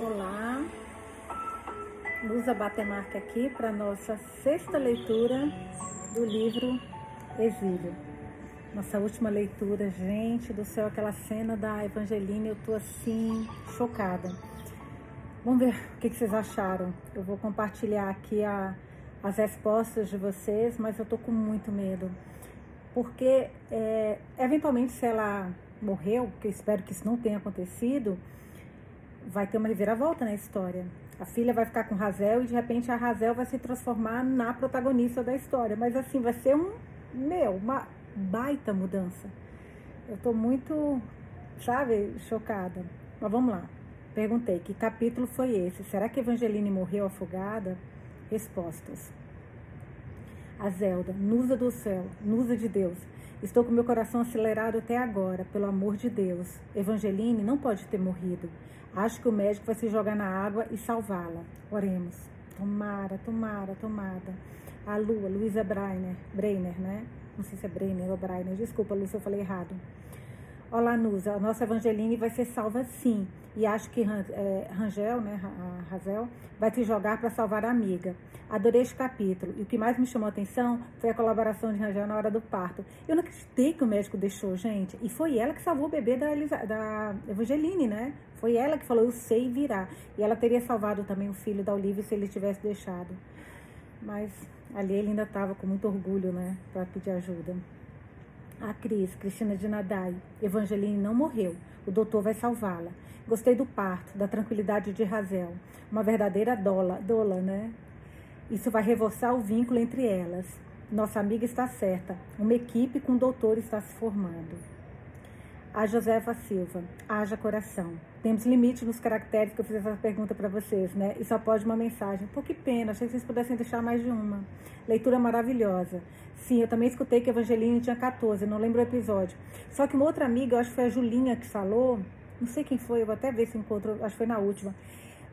Olá, Lusa Batemarca aqui para nossa sexta leitura do livro Exílio. Nossa última leitura, gente do céu, aquela cena da Evangelina, eu tô assim, chocada. Vamos ver o que, vocês acharam. Eu vou compartilhar aqui a, as respostas de vocês, mas eu tô com muito medo. Porque, é, eventualmente, se ela morreu, que eu espero que isso não tenha acontecido, vai ter uma reviravolta na história. A filha vai ficar com Razel e de repente a Razel vai se transformar na protagonista da história. Mas assim, vai ser um, meu, uma baita mudança. Eu tô muito, sabe, chocada. Mas vamos lá. Perguntei, que capítulo foi esse? Será que Evangeline morreu afogada? Respostas. A Zelda, Nusa do céu, Nusa de Deus. Estou com meu coração acelerado até agora, pelo amor de Deus. Evangeline não pode ter morrido. Acho que o médico vai se jogar na água e salvá-la. Oremos. Tomara, tomara, tomada. A Lua, Luísa Breiner, Breiner, né? Não sei se é Breiner ou Breiner. Desculpa, Lu, se eu falei errado. Olá, Nusa. A nossa Evangeline vai ser salva sim. E acho que é, Rangel, né, a Razel, vai te jogar para salvar a amiga. Adorei este capítulo. E o que mais me chamou a atenção foi a colaboração de Rangel na hora do parto. Eu não acreditei que o médico deixou, gente. E foi ela que salvou o bebê da, Elisa, da Evangeline, né? Foi ela que falou, eu sei virar. E ela teria salvado também o filho da Olivia se ele tivesse deixado. Mas ali ele ainda estava com muito orgulho, né? Para pedir ajuda. A Cris, Cristina de Nadai, Evangeline não morreu. O doutor vai salvá-la. Gostei do parto, da tranquilidade de Razel. Uma verdadeira dola, dola, né? Isso vai reforçar o vínculo entre elas. Nossa amiga está certa. Uma equipe com o doutor está se formando. A Josefa Silva, haja coração. Temos limite nos caracteres que eu fiz essa pergunta para vocês, né? E só pode uma mensagem. Pô, que pena, achei que vocês pudessem deixar mais de uma. Leitura maravilhosa. Sim, eu também escutei que Evangeline tinha 14, não lembro o episódio. Só que uma outra amiga, eu acho que foi a Julinha que falou, não sei quem foi, eu vou até ver se encontro, acho que foi na última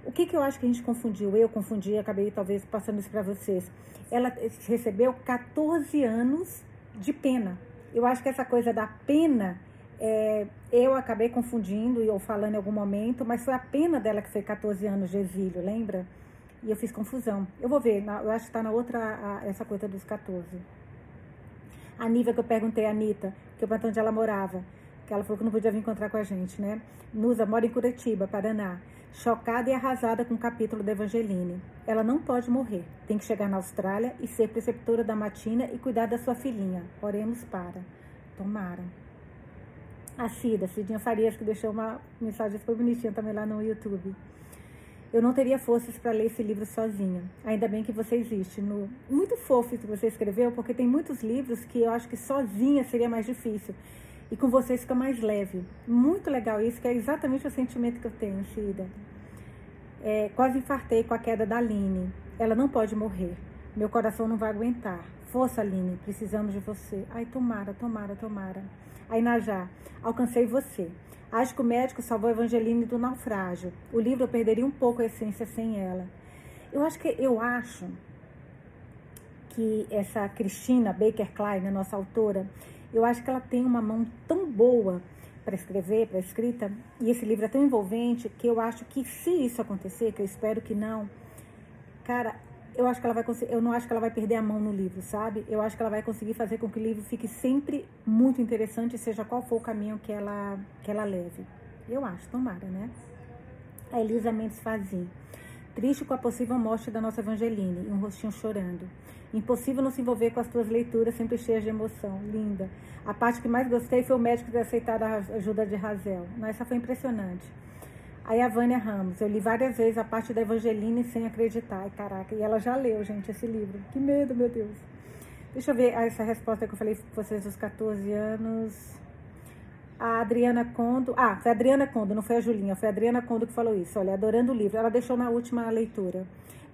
o que, que eu acho que a gente confundiu? Eu confundi, acabei talvez passando isso para vocês. Ela recebeu 14 anos de pena. Eu acho que essa coisa da pena, é, eu acabei confundindo e ou falando em algum momento, mas foi a pena dela que foi 14 anos de exílio, lembra? E eu fiz confusão. Eu vou ver, eu acho que está na outra, a, essa coisa dos 14. A Niva que eu perguntei a Anitta, que eu perguntei onde ela morava, que ela falou que não podia vir encontrar com a gente, né? Nusa mora em Curitiba, Paraná chocada e arrasada com o capítulo da Evangeline. Ela não pode morrer, tem que chegar na Austrália e ser preceptora da Matina e cuidar da sua filhinha. Oremos para. Tomara. A Cida, Cidinha Farias, que deixou uma mensagem super bonitinha também lá no YouTube. Eu não teria forças para ler esse livro sozinha. Ainda bem que você existe. No... Muito fofo que você escreveu, porque tem muitos livros que eu acho que sozinha seria mais difícil. E com vocês fica mais leve. Muito legal isso, que é exatamente o sentimento que eu tenho, Cida. É, quase infartei com a queda da Aline. Ela não pode morrer. Meu coração não vai aguentar. Força, Aline, precisamos de você. Ai, tomara, tomara, tomara. Aí, Najá, alcancei você. Acho que o médico salvou a Evangeline do naufrágio. O livro eu perderia um pouco a essência sem ela. Eu acho que eu acho que essa Cristina Baker Klein, a nossa autora, eu acho que ela tem uma mão tão boa para escrever, para escrita, e esse livro é tão envolvente que eu acho que se isso acontecer, que eu espero que não, cara, eu acho que ela vai eu não acho que ela vai perder a mão no livro, sabe? Eu acho que ela vai conseguir fazer com que o livro fique sempre muito interessante, seja qual for o caminho que ela que ela leve. Eu acho, tomara, né? A Elisa Mendes Fazim. Triste com a possível morte da nossa Evangeline, e um rostinho chorando. Impossível não se envolver com as tuas leituras, sempre cheias de emoção. Linda. A parte que mais gostei foi o médico ter aceitado a ajuda de Razel. Essa foi impressionante. Aí a Vânia Ramos, eu li várias vezes a parte da Evangeline sem acreditar. Ai, caraca, e ela já leu, gente, esse livro. Que medo, meu Deus. Deixa eu ver essa resposta que eu falei para vocês dos 14 anos. A Adriana Condo. Ah, foi a Adriana Condo, não foi a Julinha, foi a Adriana Condo que falou isso. Olha, adorando o livro. Ela deixou na última leitura.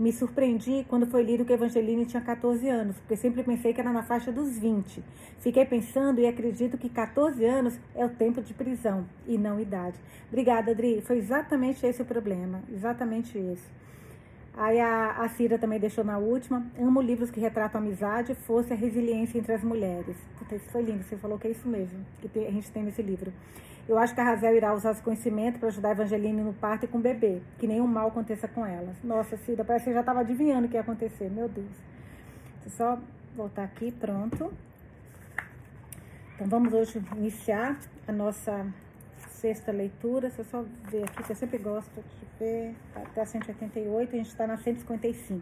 Me surpreendi quando foi lido que Evangeline tinha 14 anos, porque sempre pensei que era na faixa dos 20. Fiquei pensando e acredito que 14 anos é o tempo de prisão e não idade. Obrigada, Adri. Foi exatamente esse o problema, exatamente esse. Aí a, a Cira também deixou na última. Amo livros que retratam amizade, força e resiliência entre as mulheres. Puta, isso foi lindo, você falou que é isso mesmo, que tem, a gente tem nesse livro. Eu acho que a Razel irá usar esse conhecimento para ajudar a Evangeline no parto e com o bebê, que nenhum mal aconteça com elas. Nossa, Cida, parece que você já estava adivinhando o que ia acontecer, meu Deus. Deixa eu só voltar aqui, pronto. Então vamos hoje iniciar a nossa sexta leitura. Você só ver aqui, que eu sempre gosto de ver até a 188, a gente está na 155.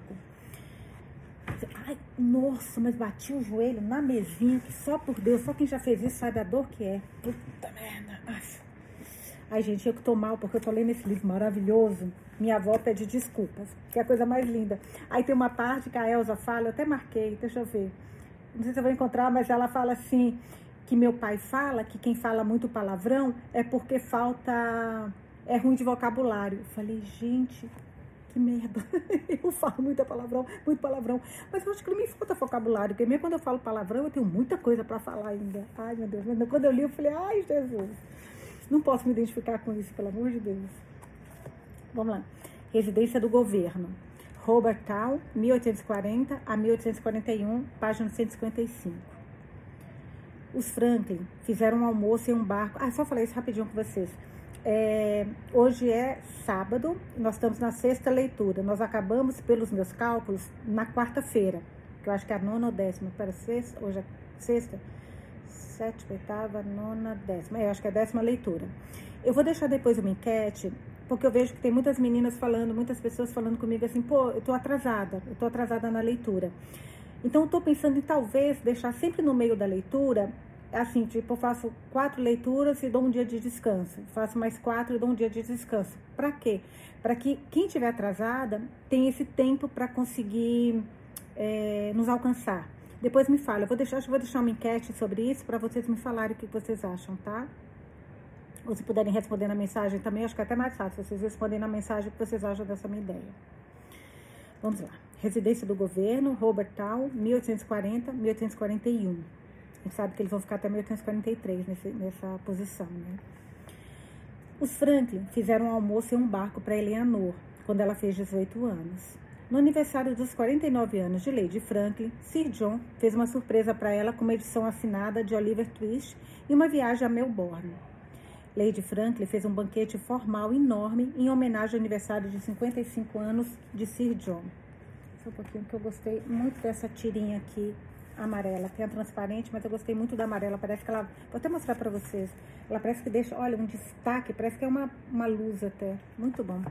Ai, nossa, mas bati o joelho na mesinha, só por Deus, só quem já fez isso sabe a dor que é. Puta merda. Ai, Ai gente, eu que tô mal, porque eu tô lendo esse livro maravilhoso. Minha avó pede desculpas, que é a coisa mais linda. Aí tem uma parte que a Elsa fala, eu até marquei, deixa eu ver. Não sei se eu vou encontrar, mas ela fala assim, que meu pai fala, que quem fala muito palavrão é porque falta, é ruim de vocabulário. Eu falei, gente, que merda. Eu falo muita palavrão, muito palavrão. Mas eu acho que não me falta vocabulário, porque mesmo quando eu falo palavrão, eu tenho muita coisa para falar ainda. Ai, meu Deus. Quando eu li, eu falei, ai, Jesus. Não posso me identificar com isso, pelo amor de Deus. Vamos lá. Residência do Governo. Robert Tal, 1840 a 1841, página 155. Os Franklin fizeram um almoço em um barco. Ah, só falei isso rapidinho com vocês. É, hoje é sábado, nós estamos na sexta leitura. Nós acabamos, pelos meus cálculos, na quarta-feira, que eu acho que é a nona ou décima. Para sexta, hoje é sexta sétima, oitava, nona, décima. É, eu acho que é a décima leitura. Eu vou deixar depois uma enquete, porque eu vejo que tem muitas meninas falando, muitas pessoas falando comigo assim, pô, eu tô atrasada, eu tô atrasada na leitura. Então, eu tô pensando em talvez deixar sempre no meio da leitura, assim, tipo, eu faço quatro leituras e dou um dia de descanso. Faço mais quatro e dou um dia de descanso. Para quê? Para que quem estiver atrasada tenha esse tempo para conseguir é, nos alcançar. Depois me fala, eu vou deixar, eu vou deixar uma enquete sobre isso para vocês me falarem o que vocês acham, tá? Ou se puderem responder na mensagem também, acho que é até mais fácil vocês responderem na mensagem o que vocês acham dessa minha ideia. Vamos lá. Residência do governo, Robert Town, 1840, 1841. A gente sabe que eles vão ficar até 1843 nesse, nessa posição, né? Os Franklin fizeram um almoço em um barco para Eleanor, quando ela fez 18 anos. No aniversário dos 49 anos de Lady Franklin, Sir John fez uma surpresa para ela com uma edição assinada de Oliver Twist e uma viagem a Melbourne. Lady Franklin fez um banquete formal enorme em homenagem ao aniversário de 55 anos de Sir John. Só um pouquinho que eu gostei muito dessa tirinha aqui amarela. Tem a transparente, mas eu gostei muito da amarela. Parece que ela. Vou até mostrar para vocês. Ela parece que deixa, olha, um destaque. Parece que é uma, uma luz até. Muito bom.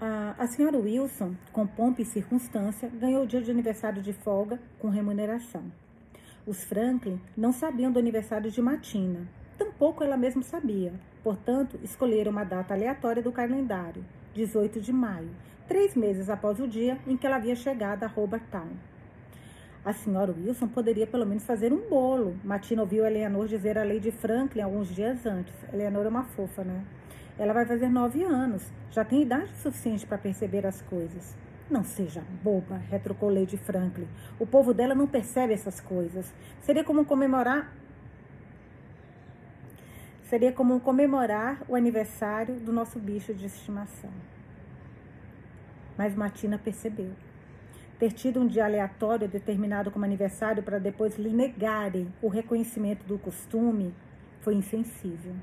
A, a senhora Wilson, com pompa e circunstância, ganhou o dia de aniversário de folga com remuneração. Os Franklin não sabiam do aniversário de Matina, tampouco ela mesma sabia. Portanto, escolheram uma data aleatória do calendário, 18 de maio, três meses após o dia em que ela havia chegado a Robert Town. A senhora Wilson poderia pelo menos fazer um bolo. Matina ouviu Eleanor dizer a Lady Franklin alguns dias antes. Eleanor é uma fofa, né? Ela vai fazer nove anos, já tem idade suficiente para perceber as coisas. Não seja boba, retrucou Lady Franklin. O povo dela não percebe essas coisas. Seria como comemorar. Seria como comemorar o aniversário do nosso bicho de estimação. Mas Matina percebeu. Ter tido um dia aleatório determinado como aniversário para depois lhe negarem o reconhecimento do costume foi insensível.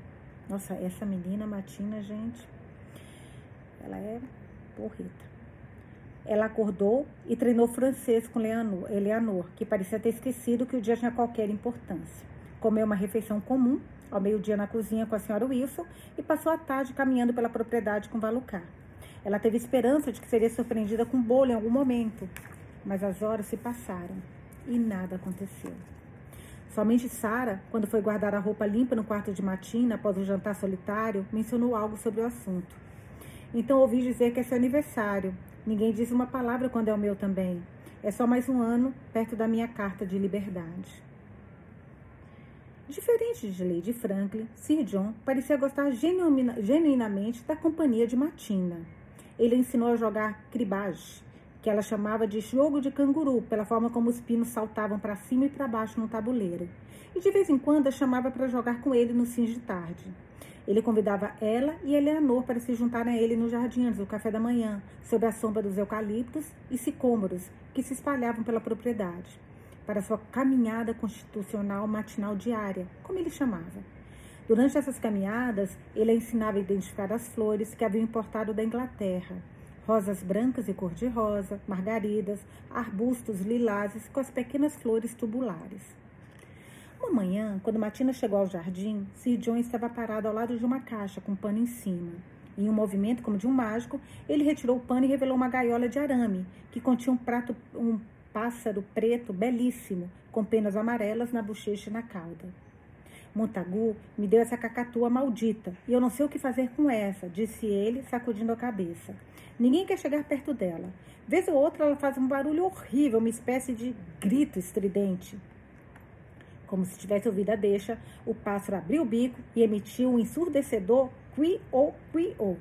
Nossa, essa menina Matina, gente, ela é porreta. Ela acordou e treinou francês com Eleanor, que parecia ter esquecido que o dia tinha qualquer importância. Comeu uma refeição comum, ao meio-dia na cozinha com a senhora Wilson, e passou a tarde caminhando pela propriedade com Valucar. Ela teve esperança de que seria surpreendida com bolo em algum momento, mas as horas se passaram e nada aconteceu. Somente Sara, quando foi guardar a roupa limpa no quarto de Matina após o jantar solitário, mencionou algo sobre o assunto. Então ouvi dizer que é seu aniversário. Ninguém diz uma palavra quando é o meu também. É só mais um ano perto da minha carta de liberdade. Diferente de Lady Franklin, Sir John parecia gostar genuinamente da companhia de Matina. Ele ensinou a jogar cribage, que ela chamava de jogo de canguru, pela forma como os pinos saltavam para cima e para baixo no tabuleiro. E de vez em quando a chamava para jogar com ele no fim de tarde. Ele convidava ela e Eleanor para se juntarem a ele no jardim antes do café da manhã, sob a sombra dos eucaliptos e sicômoros que se espalhavam pela propriedade, para sua caminhada constitucional matinal diária, como ele chamava. Durante essas caminhadas, ele a ensinava a identificar as flores que haviam importado da Inglaterra, rosas brancas e cor-de-rosa, margaridas, arbustos lilazes com as pequenas flores tubulares. Uma manhã, quando Matina chegou ao jardim, Sir John estava parado ao lado de uma caixa com pano em cima. Em um movimento como de um mágico, ele retirou o pano e revelou uma gaiola de arame que continha um prato, um pássaro preto belíssimo, com penas amarelas na bochecha e na cauda. Montagu me deu essa cacatua maldita e eu não sei o que fazer com essa, disse ele, sacudindo a cabeça. Ninguém quer chegar perto dela. Vez ou outra ela faz um barulho horrível, uma espécie de grito estridente. Como se tivesse ouvido a deixa, o pássaro abriu o bico e emitiu um ensurdecedor qui-o, qui-o.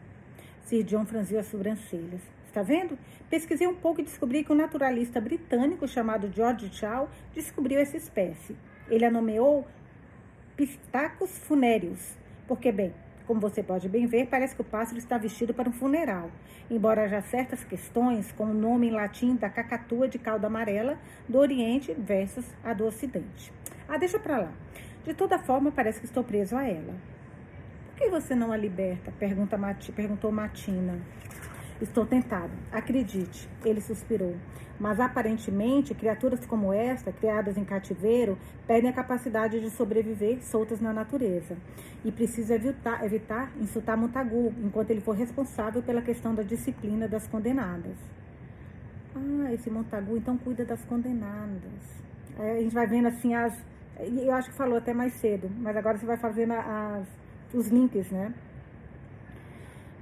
Sir John franziu as sobrancelhas. Está vendo? Pesquisei um pouco e descobri que um naturalista britânico chamado George Chow descobriu essa espécie. Ele a nomeou Pistacus funéreos, porque, bem, como você pode bem ver, parece que o pássaro está vestido para um funeral, embora haja certas questões, com o nome em latim da cacatua de cauda amarela do Oriente versus a do Ocidente. Ah, deixa pra lá. De toda forma, parece que estou preso a ela. Por que você não a liberta? Pergunta Mati, perguntou Matina. Estou tentado. Acredite, ele suspirou. Mas aparentemente, criaturas como esta, criadas em cativeiro, perdem a capacidade de sobreviver soltas na natureza. E precisa evitar, evitar insultar Montagu, enquanto ele for responsável pela questão da disciplina das condenadas. Ah, esse Montagu então cuida das condenadas. Aí a gente vai vendo assim as eu acho que falou até mais cedo, mas agora você vai fazendo as, os links, né?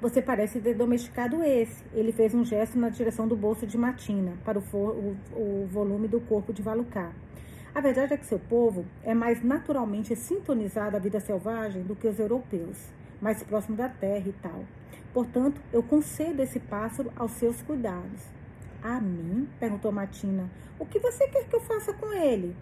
Você parece ter domesticado esse. Ele fez um gesto na direção do bolso de Matina, para o, for, o, o volume do corpo de Valucar. A verdade é que seu povo é mais naturalmente sintonizado à vida selvagem do que os europeus, mais próximo da terra e tal. Portanto, eu concedo esse pássaro aos seus cuidados. A mim? perguntou Matina. O que você quer que eu faça com ele?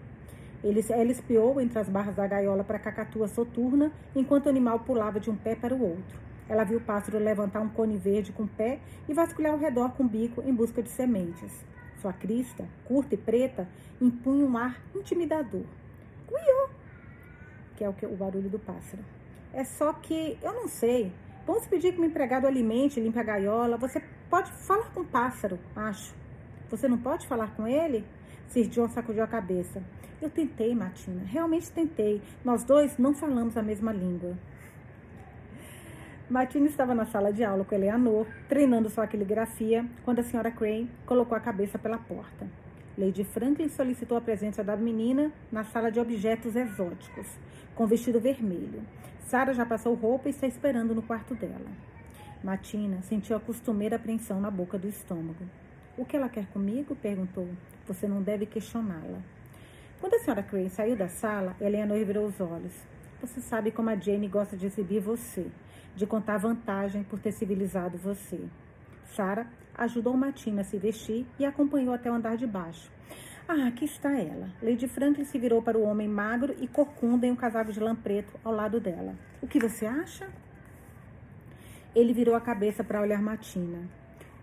Ele, ela espiou entre as barras da gaiola para a cacatua soturna, enquanto o animal pulava de um pé para o outro. Ela viu o pássaro levantar um cone verde com o pé e vasculhar ao redor com o bico em busca de sementes. Sua crista, curta e preta, impunha um ar intimidador. Cuiô! Que é o, que, o barulho do pássaro. É só que, eu não sei. Vamos pedir que o empregado alimente, limpe a gaiola. Você pode falar com o pássaro, acho. Você não pode falar com ele? Sir John sacudiu a cabeça. Eu tentei, Matina, realmente tentei. Nós dois não falamos a mesma língua. Martina estava na sala de aula com Eleanor, treinando sua caligrafia, quando a senhora Crane colocou a cabeça pela porta. Lady Franklin solicitou a presença da menina na sala de objetos exóticos, com vestido vermelho. Sara já passou roupa e está esperando no quarto dela. Matina sentiu a costumeira apreensão na boca do estômago. O que ela quer comigo? perguntou. Você não deve questioná-la. Quando a senhora Crane saiu da sala, Eleanor virou os olhos. Você sabe como a Jane gosta de exibir você, de contar vantagem por ter civilizado você. Sara ajudou Matina a se vestir e acompanhou até o andar de baixo. Ah, aqui está ela. Lady Franklin se virou para o homem magro e corcunda em um casaco de lã preto ao lado dela. O que você acha? Ele virou a cabeça para olhar Matina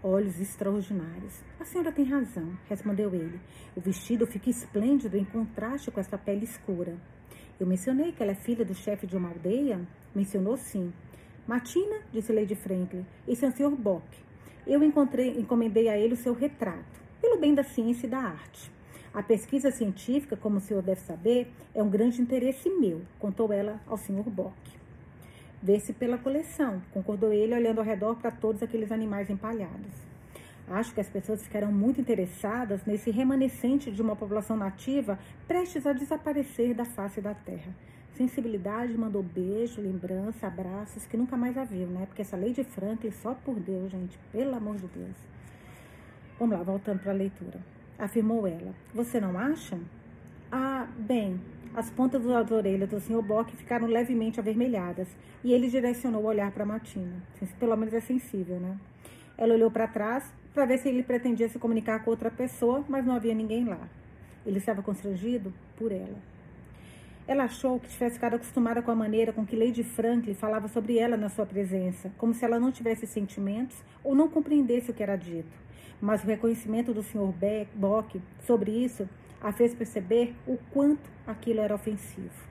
olhos extraordinários. A senhora tem razão, respondeu ele. O vestido fica esplêndido em contraste com essa pele escura. Eu mencionei que ela é filha do chefe de uma aldeia? Mencionou sim. Matina, disse Lady Franklin, esse é o Sr. Bock. Eu encontrei, encomendei a ele o seu retrato, pelo bem da ciência e da arte. A pesquisa científica, como o senhor deve saber, é um grande interesse meu, contou ela ao Sr. Bock. Vê-se pela coleção, concordou ele, olhando ao redor para todos aqueles animais empalhados. Acho que as pessoas ficarão muito interessadas nesse remanescente de uma população nativa prestes a desaparecer da face da terra. Sensibilidade mandou beijo, lembrança, abraços que nunca mais a viu, né? Porque essa Lady Franklin, só por Deus, gente, pelo amor de Deus. Vamos lá, voltando para a leitura. Afirmou ela. Você não acha? Ah, bem, as pontas das orelhas do Sr. Bock ficaram levemente avermelhadas e ele direcionou o olhar para Matina. Pelo menos é sensível, né? Ela olhou para trás para ver se ele pretendia se comunicar com outra pessoa, mas não havia ninguém lá. Ele estava constrangido por ela. Ela achou que tivesse ficado acostumada com a maneira com que Lady Franklin falava sobre ela na sua presença, como se ela não tivesse sentimentos ou não compreendesse o que era dito. Mas o reconhecimento do Sr. Bock sobre isso a fez perceber o quanto aquilo era ofensivo.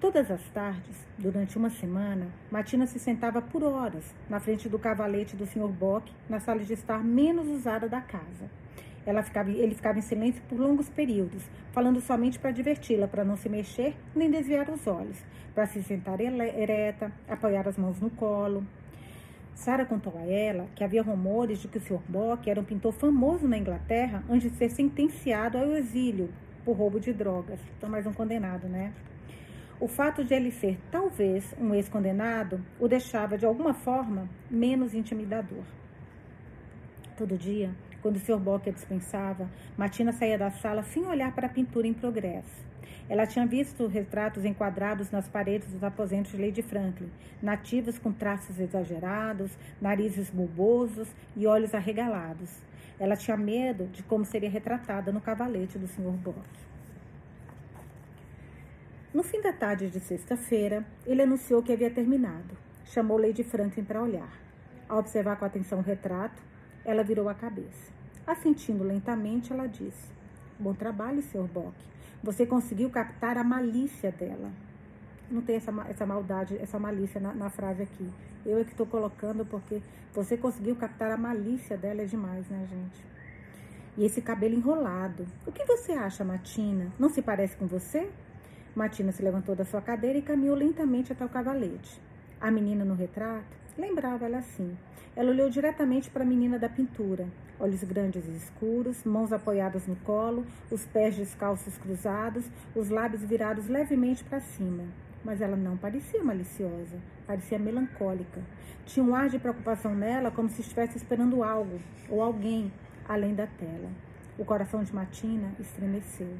Todas as tardes, durante uma semana, Matina se sentava por horas na frente do cavalete do Sr. Bock, na sala de estar menos usada da casa. Ela ficava, ele ficava em silêncio por longos períodos, falando somente para diverti-la, para não se mexer nem desviar os olhos, para se sentar ereta, apoiar as mãos no colo. Sara contou a ela que havia rumores de que o Sr. Bock era um pintor famoso na Inglaterra antes de ser sentenciado ao exílio por roubo de drogas. Então, mais um condenado, né? O fato de ele ser, talvez, um ex-condenado o deixava, de alguma forma, menos intimidador. Todo dia, quando o Sr. Bock a dispensava, Martina saía da sala sem olhar para a pintura em progresso. Ela tinha visto retratos enquadrados nas paredes dos aposentos de Lady Franklin, nativos com traços exagerados, narizes bulbosos e olhos arregalados. Ela tinha medo de como seria retratada no cavalete do Sr. Bock. No fim da tarde de sexta-feira, ele anunciou que havia terminado. Chamou Lady Franklin para olhar. Ao observar com atenção o retrato, ela virou a cabeça. Assentindo lentamente, ela disse: Bom trabalho, Sr. Bock. Você conseguiu captar a malícia dela. Não tem essa, essa maldade, essa malícia na, na frase aqui. Eu é que estou colocando porque você conseguiu captar a malícia dela é demais, né, gente? E esse cabelo enrolado. O que você acha, Matina? Não se parece com você? Matina se levantou da sua cadeira e caminhou lentamente até o cavalete. A menina no retrato lembrava ela assim. Ela olhou diretamente para a menina da pintura. Olhos grandes e escuros, mãos apoiadas no colo, os pés descalços cruzados, os lábios virados levemente para cima. Mas ela não parecia maliciosa, parecia melancólica. Tinha um ar de preocupação nela, como se estivesse esperando algo ou alguém além da tela. O coração de Matina estremeceu.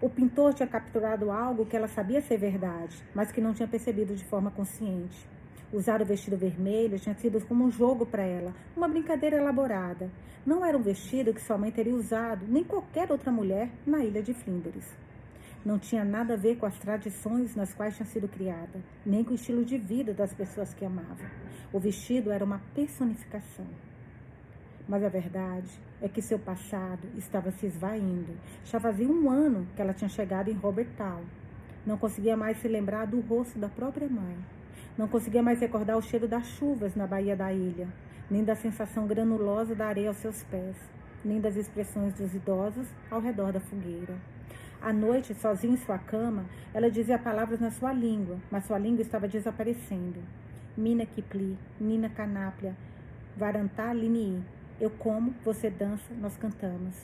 O pintor tinha capturado algo que ela sabia ser verdade, mas que não tinha percebido de forma consciente. Usar o vestido vermelho tinha sido como um jogo para ela, uma brincadeira elaborada. Não era um vestido que sua mãe teria usado, nem qualquer outra mulher, na ilha de Flinders. Não tinha nada a ver com as tradições nas quais tinha sido criada, nem com o estilo de vida das pessoas que amava. O vestido era uma personificação. Mas a verdade é que seu passado estava se esvaindo. Já fazia um ano que ela tinha chegado em Robert Town. Não conseguia mais se lembrar do rosto da própria mãe. Não conseguia mais recordar o cheiro das chuvas na baía da ilha, nem da sensação granulosa da areia aos seus pés, nem das expressões dos idosos ao redor da fogueira. À noite, sozinha em sua cama, ela dizia palavras na sua língua, mas sua língua estava desaparecendo. Mina Kipli, Nina Canaplia, Varantá Linii. Eu como, você dança, nós cantamos.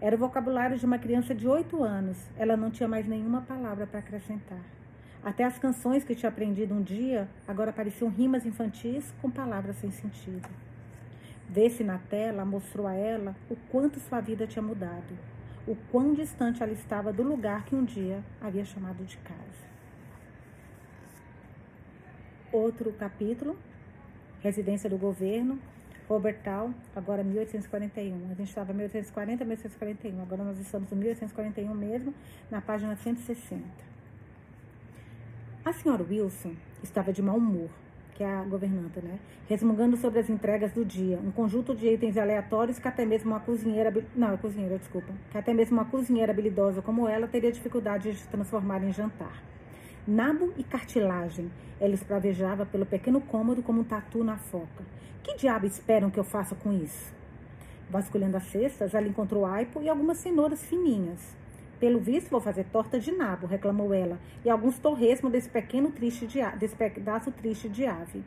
Era o vocabulário de uma criança de oito anos. Ela não tinha mais nenhuma palavra para acrescentar. Até as canções que tinha aprendido um dia agora pareciam rimas infantis com palavras sem sentido. Vê-se na tela mostrou a ela o quanto sua vida tinha mudado, o quão distante ela estava do lugar que um dia havia chamado de casa. Outro capítulo, Residência do Governo, Robert Tal, agora 1841. A gente estava em 1840, 1841. Agora nós estamos em 1841 mesmo, na página 160. A senhora Wilson estava de mau humor, que é a governanta, né? Resmungando sobre as entregas do dia, um conjunto de itens aleatórios que até mesmo uma cozinheira, não, a cozinheira, desculpa, que até mesmo uma cozinheira habilidosa como ela teria dificuldade de transformar em jantar. Nabo e cartilagem, ela espravejava pelo pequeno cômodo como um tatu na foca. Que diabo esperam que eu faça com isso? Vasculhando as cestas, ela encontrou aipo e algumas cenouras fininhas. Pelo visto, vou fazer torta de nabo, reclamou ela, e alguns torresmos desse pequeno triste de, desse pedaço triste de ave.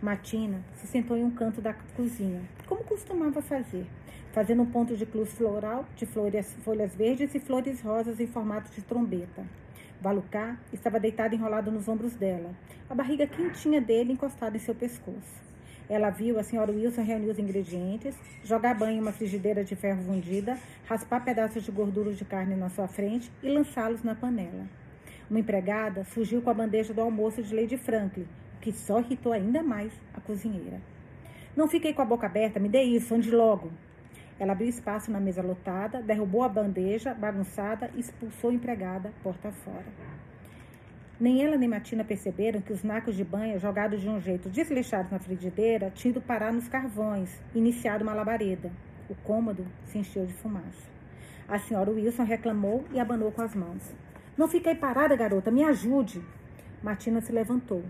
Matina se sentou em um canto da cozinha, como costumava fazer, fazendo um ponto de cruz floral de flores, folhas verdes e flores rosas em formato de trombeta. Valucá estava deitado enrolado nos ombros dela, a barriga quentinha dele encostada em seu pescoço. Ela viu a senhora Wilson reunir os ingredientes, jogar banho em uma frigideira de ferro fundida, raspar pedaços de gordura de carne na sua frente e lançá-los na panela. Uma empregada fugiu com a bandeja do almoço de Lady Franklin, o que só irritou ainda mais a cozinheira. Não fiquei com a boca aberta, me dê isso, ande logo. Ela abriu espaço na mesa lotada, derrubou a bandeja bagunçada e expulsou a empregada porta fora. Nem ela nem Matina perceberam que os nacos de banha, jogados de um jeito desleixado na frigideira, tinham ido parar nos carvões, iniciado uma labareda. O cômodo se encheu de fumaça. A senhora Wilson reclamou e abanou com as mãos. Não fiquei parada, garota, me ajude. Matina se levantou.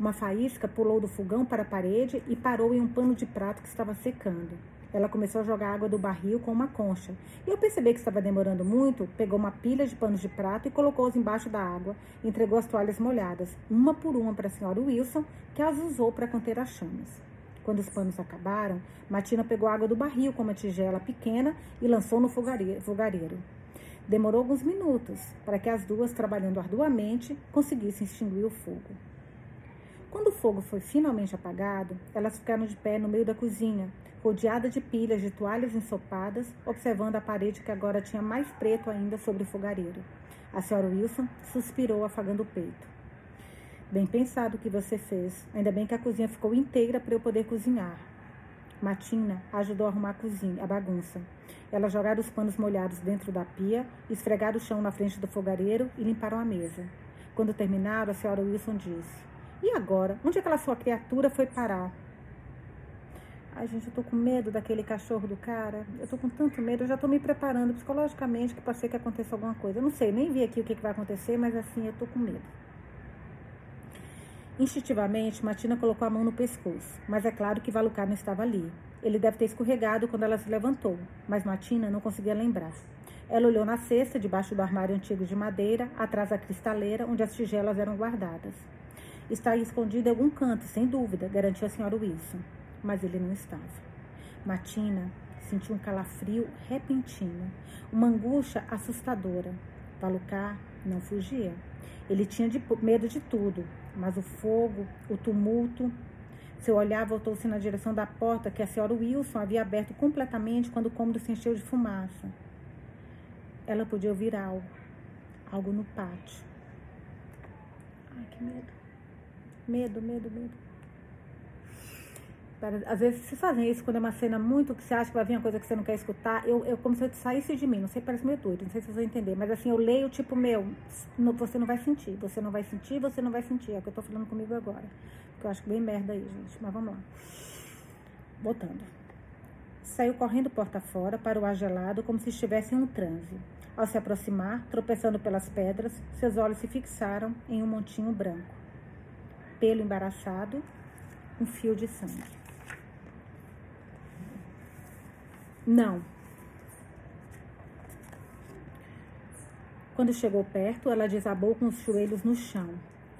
Uma faísca pulou do fogão para a parede e parou em um pano de prato que estava secando. Ela começou a jogar água do barril com uma concha. E eu percebi que estava demorando muito, pegou uma pilha de panos de prato e colocou-os embaixo da água. Entregou as toalhas molhadas, uma por uma, para a senhora Wilson, que as usou para conter as chamas. Quando os panos acabaram, Matina pegou água do barril com uma tigela pequena e lançou no fogareiro. Demorou alguns minutos para que as duas, trabalhando arduamente, conseguissem extinguir o fogo. Quando o fogo foi finalmente apagado, elas ficaram de pé no meio da cozinha, rodeada de pilhas de toalhas ensopadas, observando a parede que agora tinha mais preto ainda sobre o fogareiro. A senhora Wilson suspirou, afagando o peito. Bem pensado o que você fez. Ainda bem que a cozinha ficou inteira para eu poder cozinhar. Matina ajudou a arrumar a cozinha, a bagunça. Ela jogaram os panos molhados dentro da pia, esfregaram o chão na frente do fogareiro e limparam a mesa. Quando terminaram, a senhora Wilson disse: E agora? Onde aquela sua criatura foi parar? Ai, gente, eu tô com medo daquele cachorro do cara. Eu tô com tanto medo, eu já tô me preparando psicologicamente que pode ser que aconteça alguma coisa. Eu não sei, nem vi aqui o que, que vai acontecer, mas assim, eu tô com medo. Instintivamente, Matina colocou a mão no pescoço, mas é claro que Valucar não estava ali. Ele deve ter escorregado quando ela se levantou, mas Matina não conseguia lembrar. Ela olhou na cesta, debaixo do armário antigo de madeira, atrás da cristaleira, onde as tigelas eram guardadas. Está escondido em algum canto, sem dúvida, garantiu a senhora Wilson mas ele não estava. Matina sentiu um calafrio repentino, uma angústia assustadora. Valucar não fugia. Ele tinha de, medo de tudo, mas o fogo, o tumulto. Seu olhar voltou-se na direção da porta que a senhora Wilson havia aberto completamente quando o cômodo se encheu de fumaça. Ela podia ouvir algo, algo no pátio. Ai, que medo. Medo, medo, medo. Às vezes se fazem isso quando é uma cena muito que você acha que vai vir uma coisa que você não quer escutar. Eu, eu como se eu saísse de mim, não sei, parece meio doido, não sei se vocês vão entender, mas assim, eu leio tipo, meu, você não vai sentir, você não vai sentir, você não vai sentir. É o que eu tô falando comigo agora. Porque eu acho bem merda aí, gente. Mas vamos lá. Voltando. Saiu correndo porta fora para o ar gelado, como se estivesse em um transe. Ao se aproximar, tropeçando pelas pedras, seus olhos se fixaram em um montinho branco. Pelo embaraçado, um fio de sangue. Não. Quando chegou perto, ela desabou com os joelhos no chão.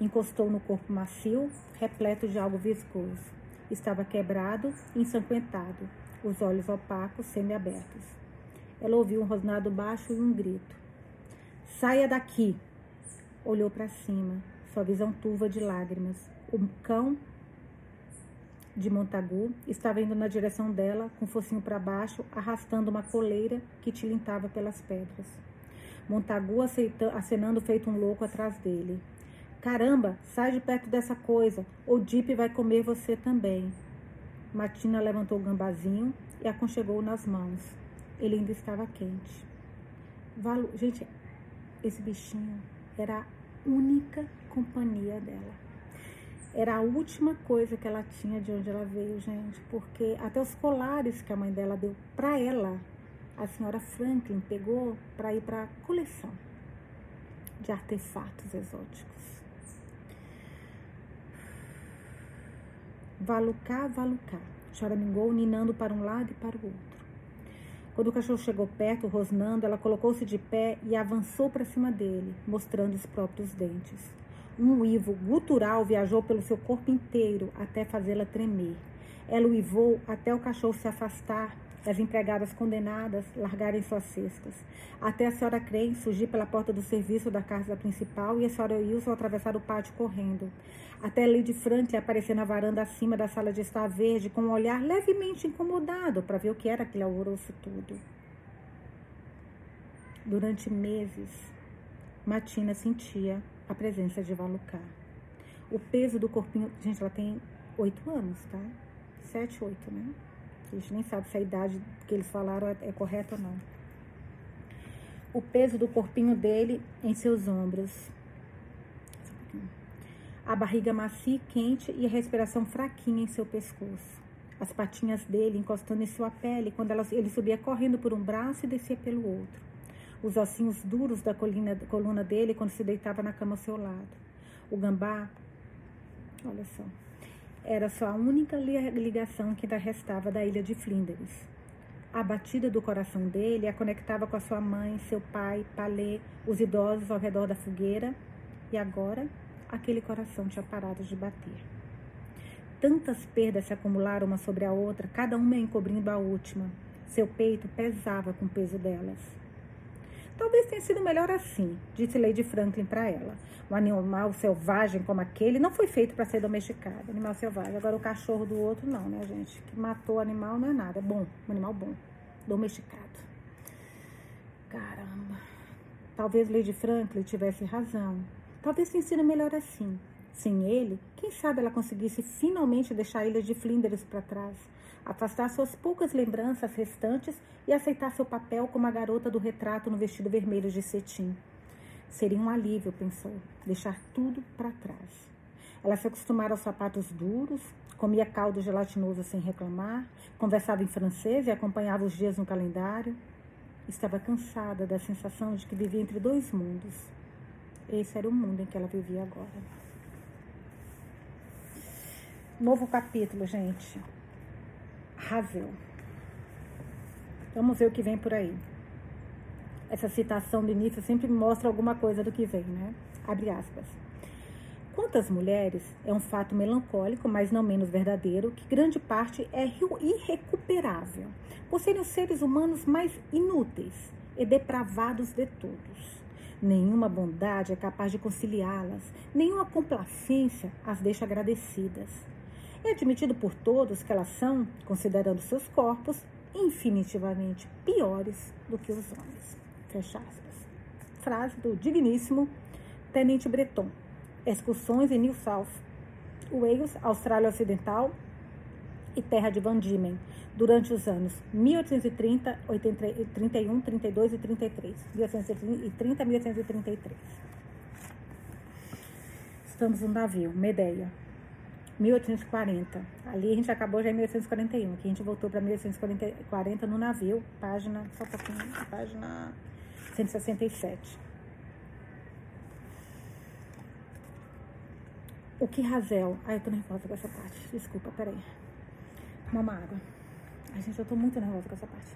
Encostou no corpo macio, repleto de algo viscoso. Estava quebrado ensanguentado, os olhos opacos, semi-abertos. Ela ouviu um rosnado baixo e um grito. Saia daqui! Olhou para cima, sua visão turva de lágrimas. O cão de Montagu estava indo na direção dela, com o focinho para baixo, arrastando uma coleira que tilintava pelas pedras. Montagu acenando feito um louco atrás dele. Caramba, sai de perto dessa coisa, ou Deep vai comer você também. Matina levantou o gambazinho e aconchegou nas mãos. Ele ainda estava quente. Valu... Gente, esse bichinho era a única companhia dela. Era a última coisa que ela tinha de onde ela veio, gente, porque até os colares que a mãe dela deu para ela, a senhora Franklin pegou para ir para coleção de artefatos exóticos. Valucá, valucá, choramingou, ninando para um lado e para o outro. Quando o cachorro chegou perto, rosnando, ela colocou-se de pé e avançou para cima dele, mostrando os próprios dentes. Um uivo gutural viajou pelo seu corpo inteiro até fazê-la tremer. Ela uivou até o cachorro se afastar as empregadas condenadas largarem suas cestas. Até a senhora Crane surgir pela porta do serviço da casa principal e a senhora Wilson atravessar o pátio correndo. Até Lady Franklin aparecer na varanda acima da sala de estar verde com um olhar levemente incomodado para ver o que era aquele alvoroço tudo. Durante meses, Matina sentia a presença de Valucar. O peso do corpinho. Gente, ela tem oito anos, tá? Sete, oito, né? A gente nem sabe se a idade que eles falaram é, é correta ou não. O peso do corpinho dele em seus ombros. A barriga macia e quente e a respiração fraquinha em seu pescoço. As patinhas dele encostando em sua pele quando ela, ele subia correndo por um braço e descia pelo outro. Os ossinhos duros da colina, coluna dele quando se deitava na cama ao seu lado. O gambá, olha só, era só a única ligação que ainda restava da ilha de Flinders. A batida do coração dele a conectava com a sua mãe, seu pai, Palê, os idosos ao redor da fogueira, e agora aquele coração tinha parado de bater. Tantas perdas se acumularam uma sobre a outra, cada uma encobrindo a última. Seu peito pesava com o peso delas. Talvez tenha sido melhor assim, disse Lady Franklin para ela. Um animal selvagem como aquele não foi feito para ser domesticado. Animal selvagem. Agora o cachorro do outro não, né, gente? Que matou o animal não é nada. É bom. Um animal bom. Domesticado. Caramba. Talvez Lady Franklin tivesse razão. Talvez tenha sido melhor assim. Sem ele, quem sabe ela conseguisse finalmente deixar a ilha de Flinders para trás, afastar suas poucas lembranças restantes e aceitar seu papel como a garota do retrato no vestido vermelho de cetim. Seria um alívio, pensou, deixar tudo para trás. Ela se acostumara aos sapatos duros, comia caldo gelatinoso sem reclamar, conversava em francês e acompanhava os dias no calendário. Estava cansada da sensação de que vivia entre dois mundos. Esse era o mundo em que ela vivia agora. Novo capítulo, gente. Ravel. Vamos ver o que vem por aí essa citação do início sempre mostra alguma coisa do que vem, né? Abre aspas. Quantas mulheres é um fato melancólico, mas não menos verdadeiro, que grande parte é irrecuperável, por serem os seres humanos mais inúteis e depravados de todos. Nenhuma bondade é capaz de conciliá-las, nenhuma complacência as deixa agradecidas. É admitido por todos que elas são, considerando seus corpos, infinitivamente piores do que os homens. Fecha aspas. Frase do digníssimo Tenente Breton. Excursões em New South Wales, Austrália Ocidental e terra de Van Diemen, durante os anos 1830, 31, 32 e 33. 1830 1833. Estamos no navio, Medeia. 1840. Ali a gente acabou já em 1841. Aqui a gente voltou para 1840 no navio. Página, só um pouquinho, página 167. O que Razel. Ai, eu tô nervosa com essa parte. Desculpa, peraí. Tomar uma água. Ai, gente, eu tô muito nervosa com essa parte.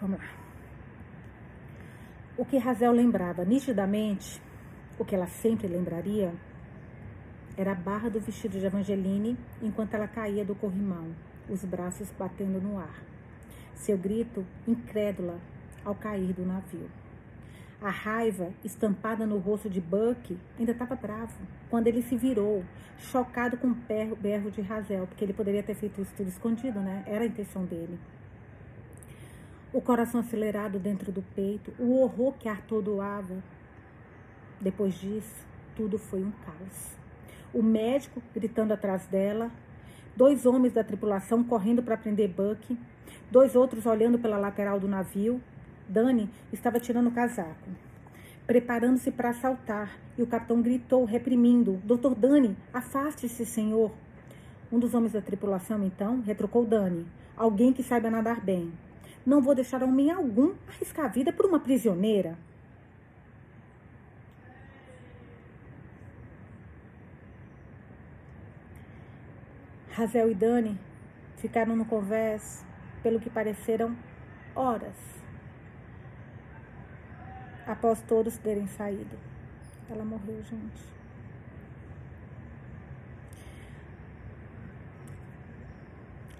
Vamos lá. O que Razel lembrava nitidamente, o que ela sempre lembraria, era a barra do vestido de Evangeline enquanto ela caía do corrimão, os braços batendo no ar seu grito incrédula ao cair do navio. A raiva estampada no rosto de Buck ainda estava bravo quando ele se virou, chocado com o berro, de Razel, porque ele poderia ter feito isso tudo escondido, né? Era a intenção dele. O coração acelerado dentro do peito, o horror que atordoava. Depois disso, tudo foi um caos. O médico gritando atrás dela, dois homens da tripulação correndo para prender Buck, Dois outros olhando pela lateral do navio. Dani estava tirando o casaco, preparando-se para assaltar, e o capitão gritou, reprimindo: Doutor Dani, afaste-se, senhor. Um dos homens da tripulação, então, retrucou Dani: Alguém que saiba nadar bem. Não vou deixar homem algum arriscar a vida por uma prisioneira. Razel e Dani ficaram no conversa, pelo que pareceram horas após todos terem saído. Ela morreu, gente.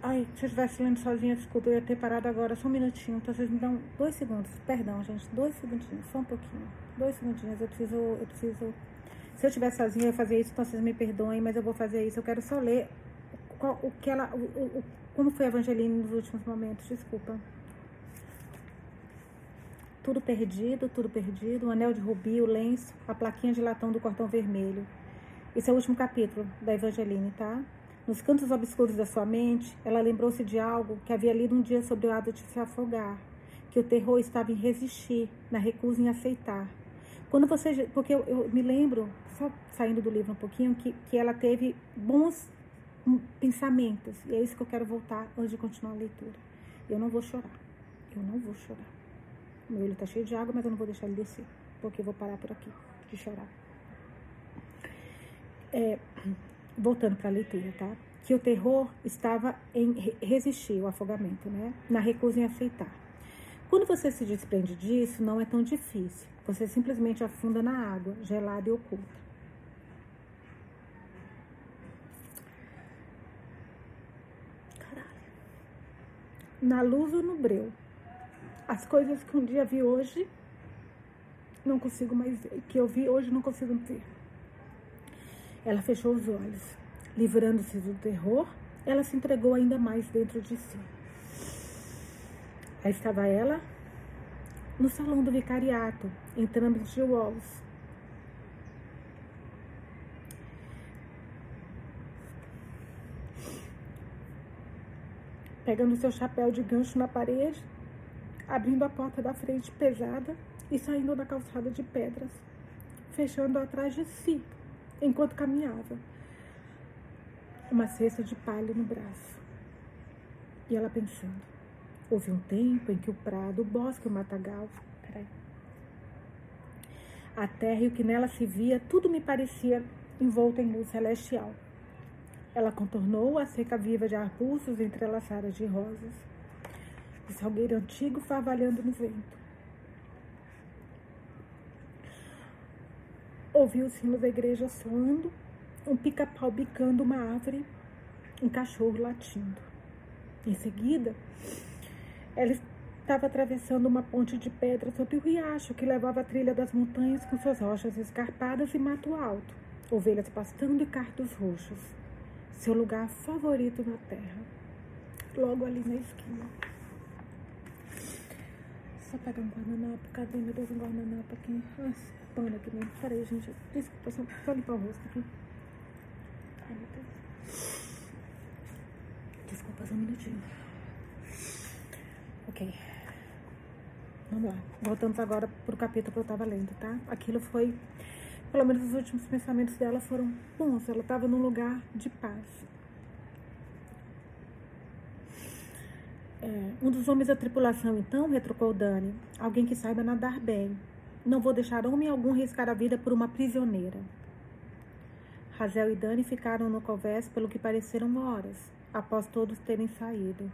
Ai, se eu estivesse lendo sozinha, desculpa, eu ia ter parado agora, só um minutinho. Então vocês me dão dois segundos. Perdão, gente, dois segundinhos, só um pouquinho. Dois segundinhos, eu preciso, eu preciso. Se eu estiver sozinha, eu ia fazer isso, então vocês me perdoem, mas eu vou fazer isso. Eu quero só ler qual, o que ela. O, o, como foi a Evangeline nos últimos momentos? Desculpa. Tudo perdido, tudo perdido. O anel de rubi, o lenço, a plaquinha de latão do cordão vermelho. Esse é o último capítulo da Evangeline, tá? Nos cantos obscuros da sua mente, ela lembrou-se de algo que havia lido um dia sobre o ato de se afogar, que o terror estava em resistir, na recusa em aceitar. Quando você, porque eu, eu me lembro, só saindo do livro um pouquinho, que, que ela teve bons pensamentos, e é isso que eu quero voltar antes de continuar a leitura. Eu não vou chorar, eu não vou chorar. Meu olho está cheio de água, mas eu não vou deixar ele descer, porque eu vou parar por aqui de chorar. É, voltando para a leitura, tá? Que o terror estava em resistir ao afogamento, né? Na recusa em aceitar. Quando você se desprende disso, não é tão difícil. Você simplesmente afunda na água, gelada e oculta. Na luz ou no breu. As coisas que um dia vi hoje, não consigo mais ver. Que eu vi hoje, não consigo ver. Ela fechou os olhos. Livrando-se do terror, ela se entregou ainda mais dentro de si. Aí estava ela no salão do vicariato, entrando de Walls. Pegando seu chapéu de gancho na parede, abrindo a porta da frente pesada e saindo da calçada de pedras, fechando atrás de si enquanto caminhava. Uma cesta de palha no braço. E ela pensando. Houve um tempo em que o prado, o bosque, o matagal, peraí, a terra e o que nela se via, tudo me parecia envolto em luz celestial. Ela contornou a seca viva de arbustos entrelaçadas de rosas. O salgueiro antigo farvalhando no vento. Ouvi os sinos da igreja soando, um pica-pau bicando uma árvore, um cachorro latindo. Em seguida, ela estava atravessando uma ponte de pedra sobre o riacho que levava a trilha das montanhas com suas rochas escarpadas e mato alto, ovelhas pastando e cartos roxos. Seu lugar favorito na terra. Logo ali na esquina. Só pegar um guardanapo. Cadê, meu Deus, um guardanapo aqui? Nossa pano aqui mesmo. Peraí, gente. Desculpa, só, só limpar o rosto aqui. Ai, meu Deus. Desculpa, só um minutinho. Ok. Vamos lá. Voltamos agora pro capítulo que eu tava lendo, tá? Aquilo foi... Pelo menos os últimos pensamentos dela foram bons. Ela tava num lugar de paz. É, um dos homens da tripulação, então, retrucou Dani. Alguém que saiba nadar bem. Não vou deixar homem algum riscar a vida por uma prisioneira. Razel e Dani ficaram no convés pelo que pareceram horas, após todos terem saído.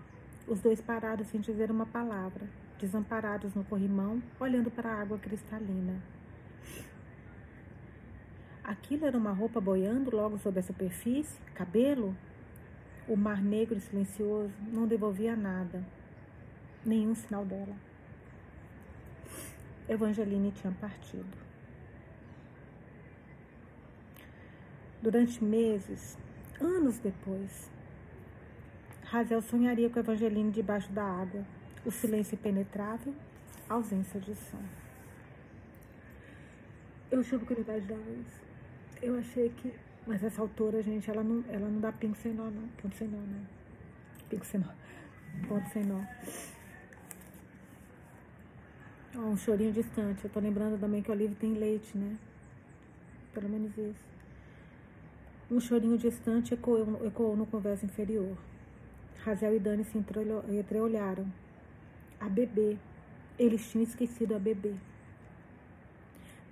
Os dois pararam sem dizer uma palavra, desamparados no corrimão, olhando para a água cristalina. Aquilo era uma roupa boiando logo sobre a superfície? Cabelo? O mar negro e silencioso não devolvia nada, nenhum sinal dela. Evangeline tinha partido. Durante meses, anos depois, Razel sonharia com Evangeline debaixo da água, o silêncio impenetrável, ausência de som. Eu juro que ele vai dar isso. Eu achei que. Mas essa autora, gente, ela não, ela não dá pingo sem nó, não. Ponto sem nó, não. Pingo sem nó. Ponto sem nó. Oh, um chorinho distante. Eu tô lembrando também que o livro tem leite, né? Pelo menos isso. Um chorinho distante ecoou, ecoou no converso inferior. Razel e Dani se entreolharam. A bebê. Eles tinham esquecido a bebê.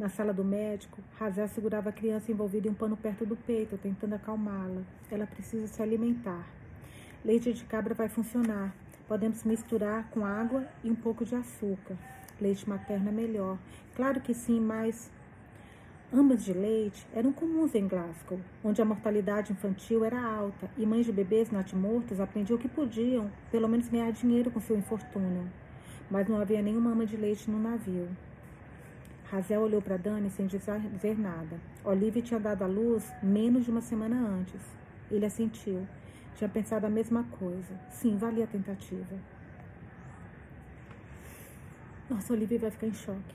Na sala do médico, Razel segurava a criança envolvida em um pano perto do peito, tentando acalmá-la. Ela precisa se alimentar. Leite de cabra vai funcionar. Podemos misturar com água e um pouco de açúcar leite materno é melhor. Claro que sim, mas ambas de leite eram comuns em Glasgow, onde a mortalidade infantil era alta e mães de bebês natimortos aprendiam que podiam, pelo menos, ganhar dinheiro com seu infortúnio. Mas não havia nenhuma ama de leite no navio. Razel olhou para Dani sem dizer nada. Olivia tinha dado à luz menos de uma semana antes. Ele assentiu. Tinha pensado a mesma coisa. Sim, valia a tentativa. Nossa, Olivia vai ficar em choque.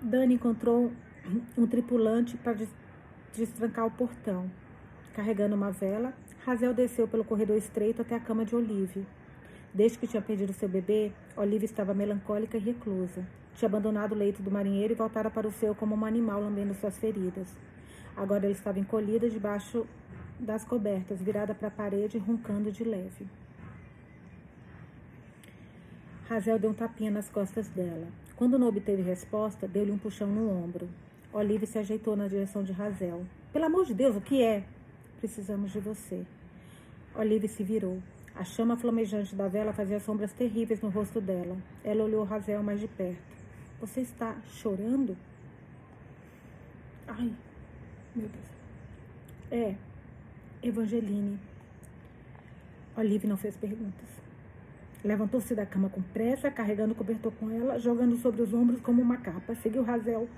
Dani encontrou um tripulante para destrancar o portão. Carregando uma vela, Razel desceu pelo corredor estreito até a cama de Olive. Desde que tinha perdido seu bebê, Olive estava melancólica e reclusa. Tinha abandonado o leito do marinheiro e voltara para o seu como um animal lambendo suas feridas. Agora ela estava encolhida debaixo das cobertas, virada para a parede, roncando de leve. Razel deu um tapinha nas costas dela. Quando não obteve resposta, deu-lhe um puxão no ombro. Olive se ajeitou na direção de Razel. Pelo amor de Deus, o que é? Precisamos de você. Olive se virou. A chama flamejante da vela fazia sombras terríveis no rosto dela. Ela olhou Razel mais de perto. Você está chorando? Ai, meu Deus. É, Evangeline. Olive não fez perguntas. Levantou-se da cama com pressa, carregando o cobertor com ela, jogando sobre os ombros como uma capa. Seguiu Razel.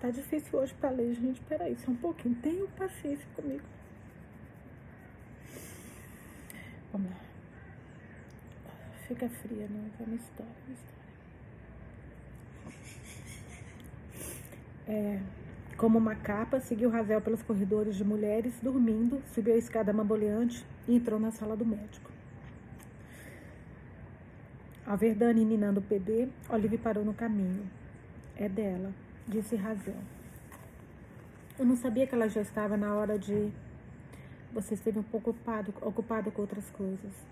Tá difícil hoje para ler, gente. Peraí, só um pouquinho. Tenham paciência comigo. Vamos lá. Fica fria, não. É uma história, uma história. É. Como uma capa, seguiu Razel pelos corredores de mulheres, dormindo, subiu a escada mamboleante e entrou na sala do médico. Ao ver Dani ninando o bebê, Olive parou no caminho. É dela, disse Razel. Eu não sabia que ela já estava na hora de. Você esteve um pouco ocupado, ocupado com outras coisas.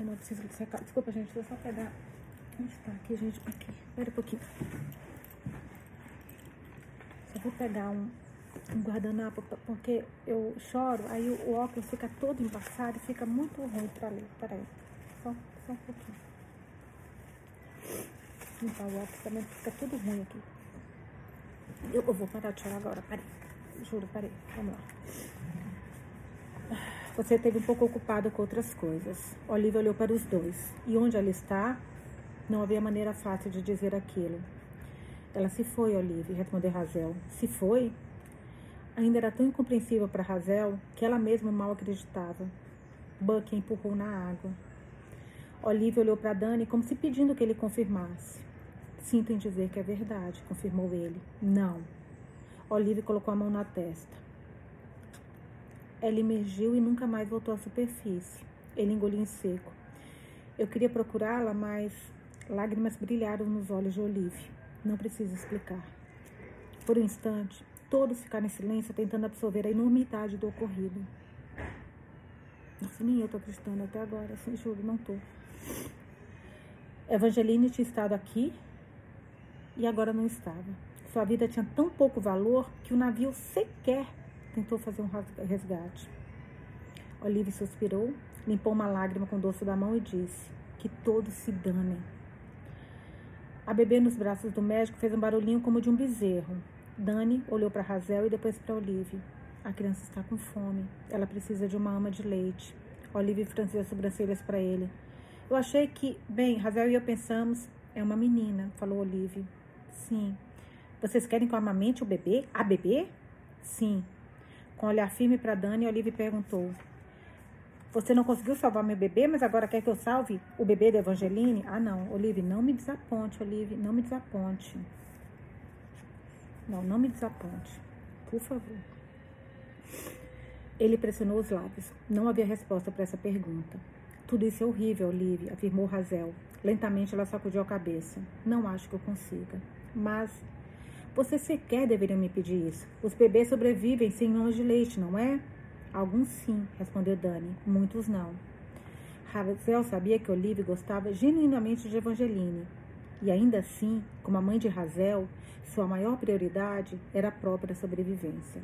Não preciso secar. Desculpa, gente, vou só pegar. Onde está aqui, gente? Aqui. Espera um pouquinho. Só vou pegar um, um guardanapo, porque eu choro, aí o, óculos fica todo embaçado e fica muito ruim para ler. Peraí, só, só um pouquinho. Limpar o óculos também fica tudo ruim aqui. Eu, eu vou parar de chorar agora, peraí. Juro, peraí. Vamos lá. Você esteve um pouco ocupado com outras coisas. Olivia olhou para os dois. E onde ela está? Não havia maneira fácil de dizer aquilo. Ela se foi, Olive, respondeu Razel. Se foi? Ainda era tão incompreensível para Razel que ela mesma mal acreditava. Buck empurrou na água. Olive olhou para Dani como se pedindo que ele confirmasse. Sinto em dizer que é verdade, confirmou ele. Não. Olive colocou a mão na testa. Ela emergiu e nunca mais voltou à superfície. Ele engoliu em seco. Eu queria procurá-la, mas lágrimas brilharam nos olhos de Olive. Não preciso explicar. Por um instante, todos ficaram em silêncio, tentando absorver a enormidade do ocorrido. Nossa, nem eu tô acreditando até agora, assim, juro, não tô. Evangeline tinha estado aqui e agora não estava. Sua vida tinha tão pouco valor que o navio sequer tentou fazer um resgate. Olive suspirou, limpou uma lágrima com o da mão e disse: Que todos se danem. A bebê nos braços do médico fez um barulhinho como de um bezerro. Dani olhou para Razel e depois para Olive. A criança está com fome. Ela precisa de uma ama de leite. Olive franziu as sobrancelhas para ele. Eu achei que, bem, Razel e eu pensamos, é uma menina, falou Olive. Sim. Vocês querem que eu amamente o bebê? A bebê? Sim. Com um olhar firme para Dani, Olive perguntou: você não conseguiu salvar meu bebê, mas agora quer que eu salve o bebê da Evangeline? Ah, não. Olive, não me desaponte, Olive. Não me desaponte. Não, não me desaponte. Por favor. Ele pressionou os lábios. Não havia resposta para essa pergunta. Tudo isso é horrível, Olive, afirmou Razel. Lentamente ela sacudiu a cabeça. Não acho que eu consiga. Mas você sequer deveria me pedir isso. Os bebês sobrevivem sem mãos de leite, não é? Alguns sim, respondeu Dani, muitos não. Razel sabia que Olive gostava genuinamente de Evangeline. E ainda assim, como a mãe de Razel, sua maior prioridade era a própria sobrevivência.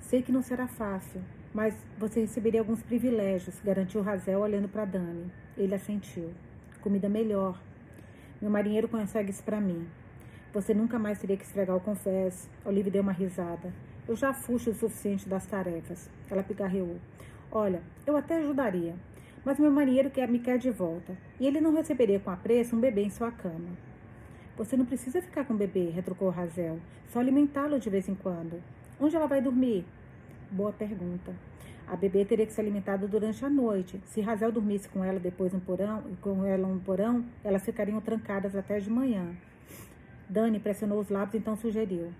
Sei que não será fácil, mas você receberia alguns privilégios, garantiu Razel olhando para Dani. Ele assentiu. Comida melhor. Meu marinheiro consegue isso para mim. Você nunca mais teria que esfregar o confesso. Olive deu uma risada. Eu já fujo o suficiente das tarefas. Ela pigarreou. Olha, eu até ajudaria, mas meu marinheiro quer me quer de volta. E ele não receberia com apreço um bebê em sua cama. Você não precisa ficar com o bebê, retrucou Razel. Só alimentá-lo de vez em quando. Onde ela vai dormir? Boa pergunta. A bebê teria que ser alimentada durante a noite. Se Razel dormisse com ela depois no porão, com ela no porão, elas ficariam trancadas até de manhã. Dani pressionou os lábios, então sugeriu: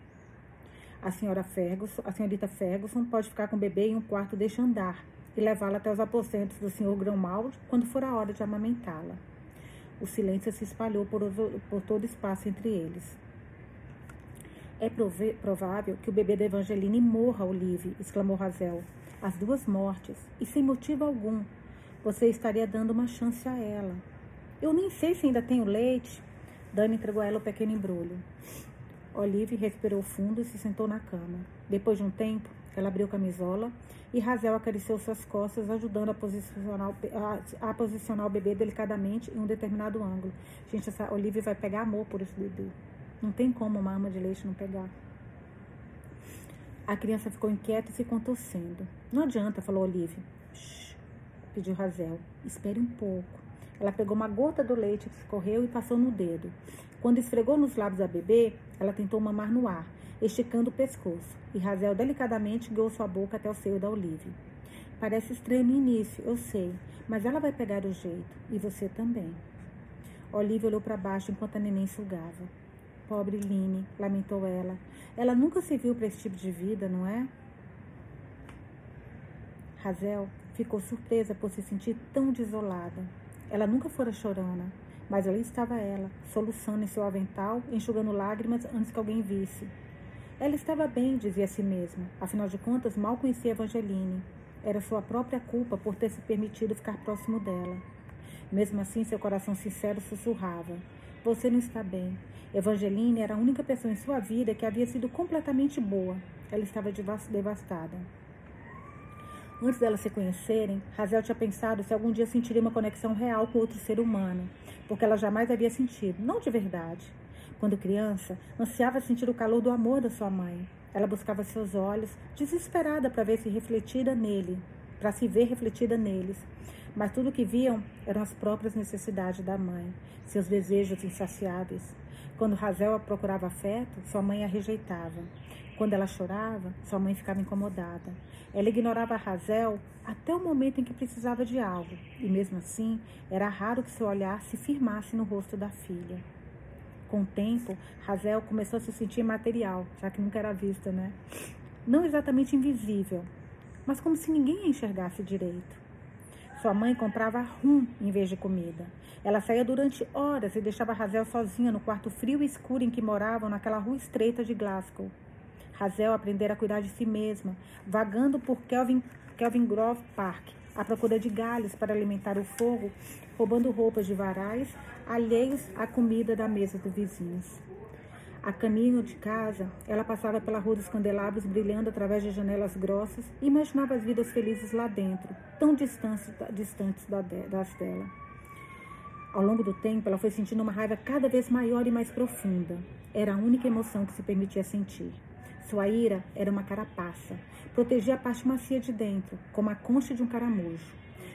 A senhora Ferguson, a senhorita Ferguson pode ficar com o bebê em um quarto deixa andar e levá-la até os aposentos do senhor Grãomaldi quando for a hora de amamentá-la. O silêncio se espalhou por, por todo o espaço entre eles. É provável que o bebê da Evangeline morra, Olive, exclamou Razel. As duas mortes, e sem motivo algum. Você estaria dando uma chance a ela. Eu nem sei se ainda tenho leite. Dani entregou a ela o pequeno embrulho. Olive respirou fundo e se sentou na cama. Depois de um tempo, ela abriu a camisola e Razel acariciou suas costas, ajudando a posicionar, a, a posicionar o bebê delicadamente em um determinado ângulo. Gente, essa Olivia vai pegar amor por esse bebê. Não tem como uma ama de leite não pegar. A criança ficou inquieta e se contorcendo. Não adianta, falou Olivia. Shh, pediu Razel. Espere um pouco. Ela pegou uma gota do leite que escorreu e passou no dedo. Quando esfregou nos lábios da bebê, ela tentou mamar no ar, esticando o pescoço, e Razel delicadamente guiou sua boca até o seio da Olivia. Parece estranho no início, eu sei, mas ela vai pegar o jeito, e você também. Olivia olhou para baixo enquanto a neném sugava. Pobre Line, lamentou ela. Ela nunca se viu para esse tipo de vida, não é? Razel ficou surpresa por se sentir tão desolada. Ela nunca fora chorona, mas ali estava ela, soluçando em seu avental, enxugando lágrimas antes que alguém visse. Ela estava bem, dizia a si mesma. Afinal de contas, mal conhecia Evangeline. Era sua própria culpa por ter se permitido ficar próximo dela. Mesmo assim, seu coração sincero sussurrava: Você não está bem. Evangeline era a única pessoa em sua vida que havia sido completamente boa. Ela estava devastada. Antes delas se conhecerem, Razel tinha pensado se algum dia sentiria uma conexão real com outro ser humano, porque ela jamais havia sentido, não de verdade. Quando criança, ansiava sentir o calor do amor da sua mãe. Ela buscava seus olhos, desesperada para ver se refletida nele, para se ver refletida neles. Mas tudo o que viam eram as próprias necessidades da mãe, seus desejos insaciáveis. Quando Razel procurava afeto, sua mãe a rejeitava. Quando ela chorava, sua mãe ficava incomodada. Ela ignorava Razel até o momento em que precisava de algo, e mesmo assim, era raro que seu olhar se firmasse no rosto da filha. Com o tempo, Razel começou a se sentir material, já que nunca era vista, né? Não exatamente invisível, mas como se ninguém a enxergasse direito. Sua mãe comprava rum em vez de comida. Ela saía durante horas e deixava Razel sozinha no quarto frio e escuro em que moravam naquela rua estreita de Glasgow. Razel aprendera a cuidar de si mesma, vagando por Kelvin, Kelvin Grove Park, à procura de galhos para alimentar o fogo, roubando roupas de varais alheios à comida da mesa dos vizinhos. A caminho de casa, ela passava pela Rua dos Candelabros, brilhando através de janelas grossas, e imaginava as vidas felizes lá dentro, tão distantes, distantes das dela. Ao longo do tempo, ela foi sentindo uma raiva cada vez maior e mais profunda. Era a única emoção que se permitia sentir. Sua ira era uma carapaça. Protegia a parte macia de dentro, como a concha de um caramujo.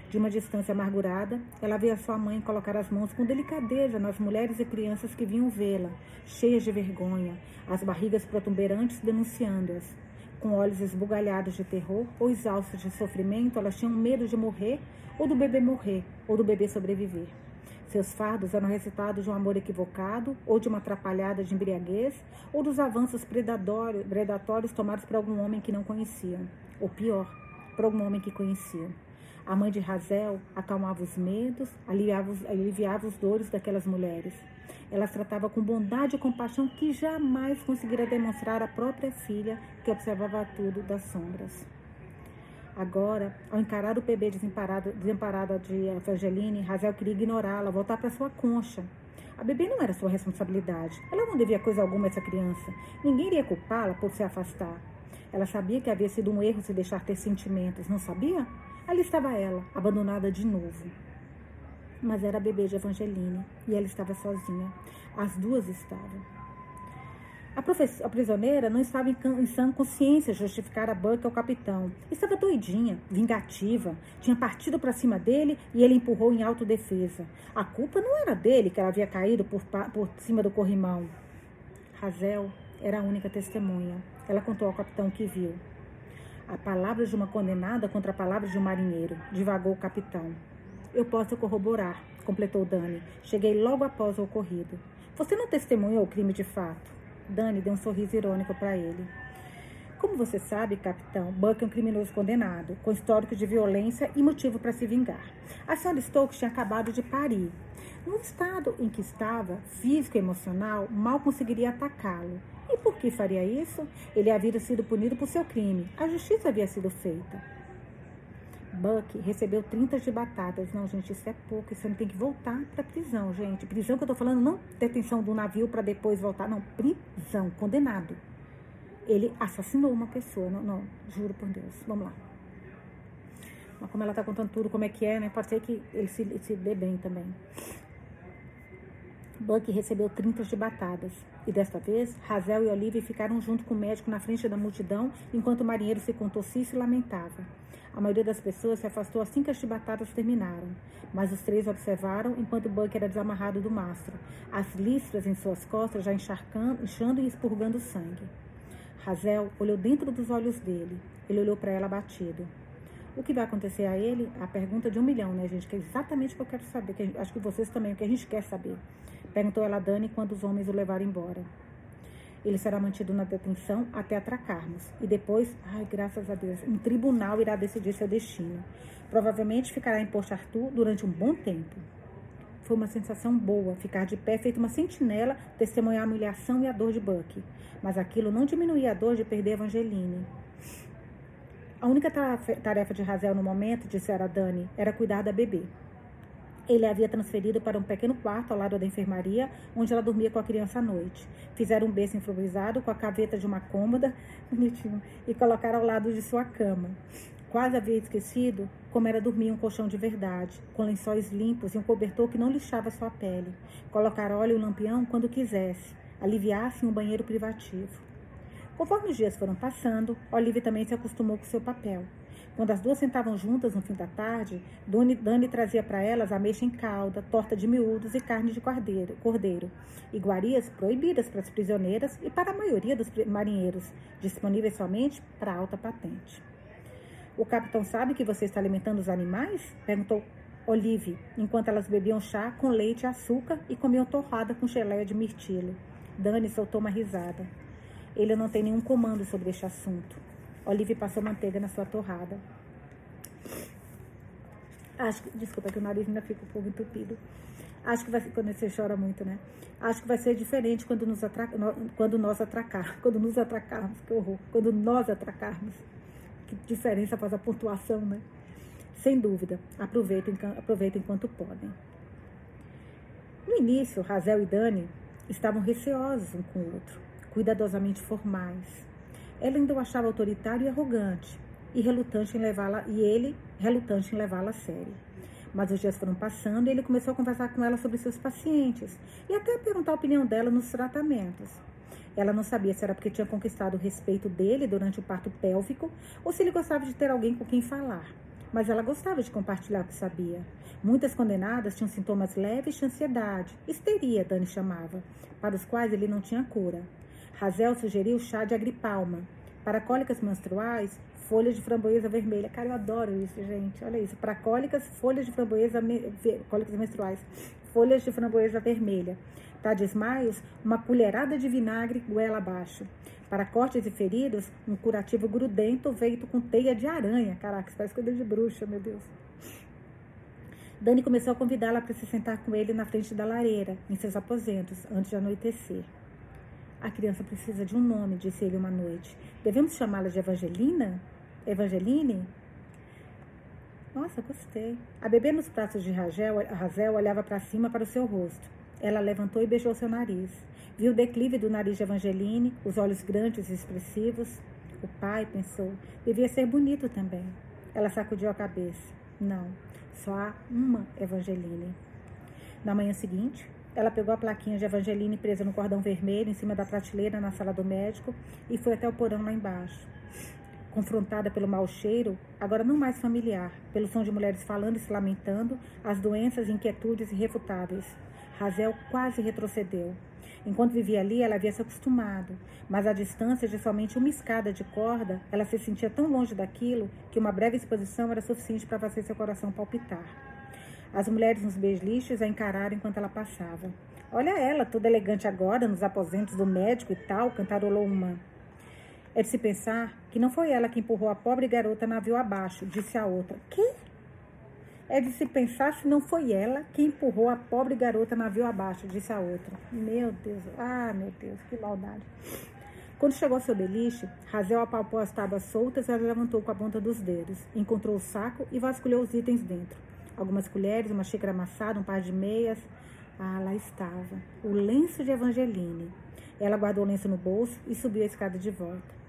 De uma distância amargurada, ela via sua mãe colocar as mãos com delicadeza nas mulheres e crianças que vinham vê-la, cheias de vergonha, as barrigas protuberantes denunciando-as. Com olhos esbugalhados de terror ou exaustos de sofrimento, elas tinham medo de morrer, ou do bebê morrer, ou do bebê sobreviver. Seus fardos eram resultado de um amor equivocado, ou de uma atrapalhada de embriaguez, ou dos avanços predatórios tomados por algum homem que não conhecia. Ou pior, por algum homem que conhecia. A mãe de Razel acalmava os medos, aliviava os, aliviava os dores daquelas mulheres. Ela as tratava com bondade e compaixão que jamais conseguira demonstrar à própria filha que observava tudo das sombras. Agora, ao encarar o bebê desemparado, desemparada de Evangeline, Razel queria ignorá-la, voltar para sua concha. A bebê não era sua responsabilidade. Ela não devia coisa alguma a essa criança. Ninguém iria culpá-la por se afastar. Ela sabia que havia sido um erro se deixar ter sentimentos, não sabia? Ali estava ela, abandonada de novo. Mas era a bebê de Evangeline e ela estava sozinha. As duas estavam. A, a prisioneira não estava em, em sã consciência justificar a Buck ao capitão. Estava doidinha, vingativa, tinha partido para cima dele e ele empurrou em autodefesa. A culpa não era dele que ela havia caído por, por cima do corrimão. Razel era a única testemunha. Ela contou ao capitão que viu. A palavra de uma condenada contra a palavra de um marinheiro, divagou o capitão. Eu posso corroborar, completou Dani. Cheguei logo após o ocorrido. Você não testemunhou o crime de fato? Dani deu um sorriso irônico para ele. Como você sabe, capitão, Buck é um criminoso condenado, com histórico de violência e motivo para se vingar. A senhora Stokes tinha acabado de parir. No estado em que estava, físico e emocional, mal conseguiria atacá-lo. E por que faria isso? Ele havia sido punido por seu crime. A justiça havia sido feita. Buck recebeu 30 de batatas. Não, gente, isso é pouco. Isso não tem que voltar para prisão, gente. Prisão que eu tô falando, não detenção do navio para depois voltar, não. Prisão, condenado ele assassinou uma pessoa. Não, não, juro por Deus. Vamos lá. Mas como ela tá contando tudo como é que é, né? Pode ser que ele se, se dê bem também. Buck recebeu 30 de batadas. E desta vez, Razel e Olivia ficaram junto com o médico na frente da multidão, enquanto o marinheiro se contorcia e se lamentava. A maioria das pessoas se afastou assim que as chibatadas terminaram, mas os três observaram enquanto Buck era desamarrado do mastro, as listras em suas costas já encharcando, inchando e expurgando sangue. Razel olhou dentro dos olhos dele. Ele olhou para ela abatido. O que vai acontecer a ele? A pergunta de um milhão, né, gente? Que é exatamente o que eu quero saber. Que acho que vocês também, o que a gente quer saber. Perguntou ela a Dani quando os homens o levaram embora. Ele será mantido na detenção até atracarmos. E depois, ai, graças a Deus, um tribunal irá decidir seu destino. Provavelmente ficará em Porto Arthur durante um bom tempo. Foi uma sensação boa ficar de pé, feito uma sentinela, testemunhar a humilhação e a dor de Buck. Mas aquilo não diminuía a dor de perder Evangeline. A única tarefa de Razel no momento, disse Dani, era cuidar da bebê. Ele a havia transferido para um pequeno quarto ao lado da enfermaria, onde ela dormia com a criança à noite. Fizeram um berço improvisado com a caveta de uma cômoda, bonitinho, e colocaram ao lado de sua cama. Quase havia esquecido como era dormir um colchão de verdade, com lençóis limpos e um cobertor que não lixava sua pele. Colocar óleo e lampião quando quisesse, aliviasse em um banheiro privativo. Conforme os dias foram passando, Olivia também se acostumou com seu papel. Quando as duas sentavam juntas no fim da tarde, Dani, Dani trazia para elas ameixa em calda, torta de miúdos e carne de cordeiro, cordeiro, iguarias proibidas para as prisioneiras e para a maioria dos marinheiros, disponíveis somente para alta patente. O capitão sabe que você está alimentando os animais? Perguntou Olive, enquanto elas bebiam chá com leite e açúcar e comiam torrada com geleia de mirtilo. Dani soltou uma risada. Ele não tem nenhum comando sobre este assunto. Olive passou manteiga na sua torrada. Acho que, desculpa, que o nariz ainda fica um pouco entupido. Acho que vai quando você chora muito, né? Acho que vai ser diferente quando, nos quando nós atracar, quando nos atracarmos, que horror, quando nós atracarmos que diferença faz a pontuação, né? Sem dúvida, aproveitem, aproveitem enquanto podem. No início, Razel e Dani estavam receosos um com o outro, cuidadosamente formais. Ela ainda o achava autoritário e arrogante, e relutante em levá-la e ele relutante em levá-la a sério. Mas os dias foram passando e ele começou a conversar com ela sobre seus pacientes e até a perguntar a opinião dela nos tratamentos. Ela não sabia se era porque tinha conquistado o respeito dele durante o parto pélvico ou se ele gostava de ter alguém com quem falar. Mas ela gostava de compartilhar o que sabia. Muitas condenadas tinham sintomas leves de ansiedade, histeria, Dani chamava, para os quais ele não tinha cura. Razel sugeriu chá de agripalma. Para cólicas menstruais, folhas de framboesa vermelha. Cara, eu adoro isso, gente. Olha isso. Para cólicas, folhas de framboesa, cólicas menstruais, folhas de framboesa vermelha. Para desmaios, uma colherada de vinagre goela abaixo. Para cortes e feridos, um curativo grudento feito com teia de aranha. Caraca, isso parece coisa de bruxa, meu Deus. Dani começou a convidá-la para se sentar com ele na frente da lareira, em seus aposentos, antes de anoitecer. A criança precisa de um nome, disse ele uma noite. Devemos chamá-la de Evangelina? Evangeline? Nossa, gostei. A bebê nos braços de Razel, olhava para cima para o seu rosto. Ela levantou e beijou seu nariz. Viu o declive do nariz de Evangeline, os olhos grandes e expressivos. O pai pensou, devia ser bonito também. Ela sacudiu a cabeça. Não, só há uma Evangeline. Na manhã seguinte, ela pegou a plaquinha de Evangeline presa no cordão vermelho em cima da prateleira na sala do médico e foi até o porão lá embaixo. Confrontada pelo mau cheiro, agora não mais familiar, pelo som de mulheres falando e se lamentando, as doenças e inquietudes irrefutáveis. Razel quase retrocedeu. Enquanto vivia ali, ela havia se acostumado, mas à distância de somente uma escada de corda, ela se sentia tão longe daquilo que uma breve exposição era suficiente para fazer seu coração palpitar. As mulheres nos beijliches a encararam enquanto ela passava. Olha ela, toda elegante agora, nos aposentos do médico e tal, cantarolou uma. É de se pensar que não foi ela que empurrou a pobre garota navio abaixo, disse a outra. Que? É de se pensar se não foi ela que empurrou a pobre garota navio abaixo, disse a outra. Meu Deus, ah, meu Deus, que maldade. Quando chegou ao seu beliche, Razel apalpou as tábuas soltas e as levantou com a ponta dos dedos. Encontrou o saco e vasculhou os itens dentro. Algumas colheres, uma xícara amassada, um par de meias. Ah, lá estava. O lenço de Evangeline. Ela guardou o lenço no bolso e subiu a escada de volta.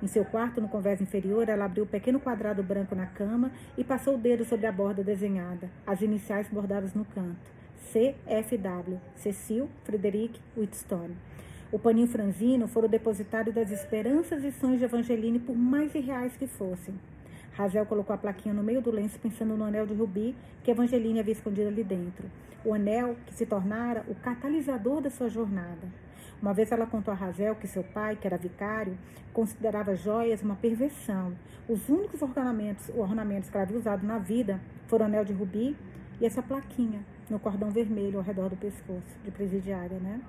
Em seu quarto, no convés inferior, ela abriu o um pequeno quadrado branco na cama e passou o dedo sobre a borda desenhada, as iniciais bordadas no canto. CFW, Cecil Frederic Whitstone. O paninho franzino fora o depositário das esperanças e sonhos de Evangeline por mais irreais que fossem. Razel colocou a plaquinha no meio do lenço pensando no anel de rubi que Evangeline havia escondido ali dentro. O anel que se tornara o catalisador da sua jornada. Uma vez ela contou a Razel que seu pai, que era vicário, considerava joias uma perversão. Os únicos ornamentos, ornamentos que ela havia usado na vida foram o anel de rubi e essa plaquinha no cordão vermelho ao redor do pescoço, de presidiária, né?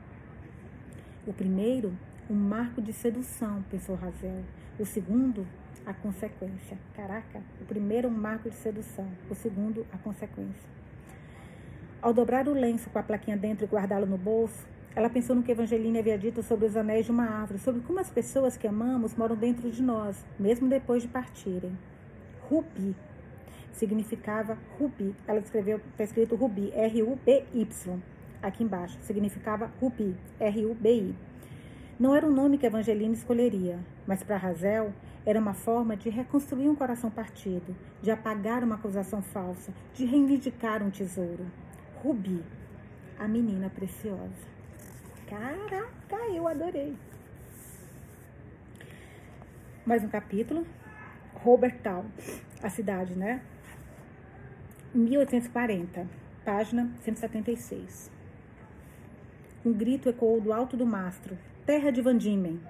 O primeiro, um marco de sedução, pensou Razel. O segundo, a consequência. Caraca, o primeiro, um marco de sedução. O segundo, a consequência. Ao dobrar o lenço com a plaquinha dentro e guardá-lo no bolso, ela pensou no que Evangeline havia dito sobre os anéis de uma árvore, sobre como as pessoas que amamos moram dentro de nós, mesmo depois de partirem. Rubi significava rubi. Ela escreveu, está escrito rubi, R-U-B-Y, aqui embaixo. Significava rubi, R-U-B-I. Não era um nome que Evangeline escolheria, mas para Razel era uma forma de reconstruir um coração partido, de apagar uma acusação falsa, de reivindicar um tesouro. Rubi, a menina preciosa. Caraca, eu adorei. Mais um capítulo. Robert Town, a cidade, né? 1840, página 176. Um grito ecoou do alto do mastro. Terra de Van Diemen.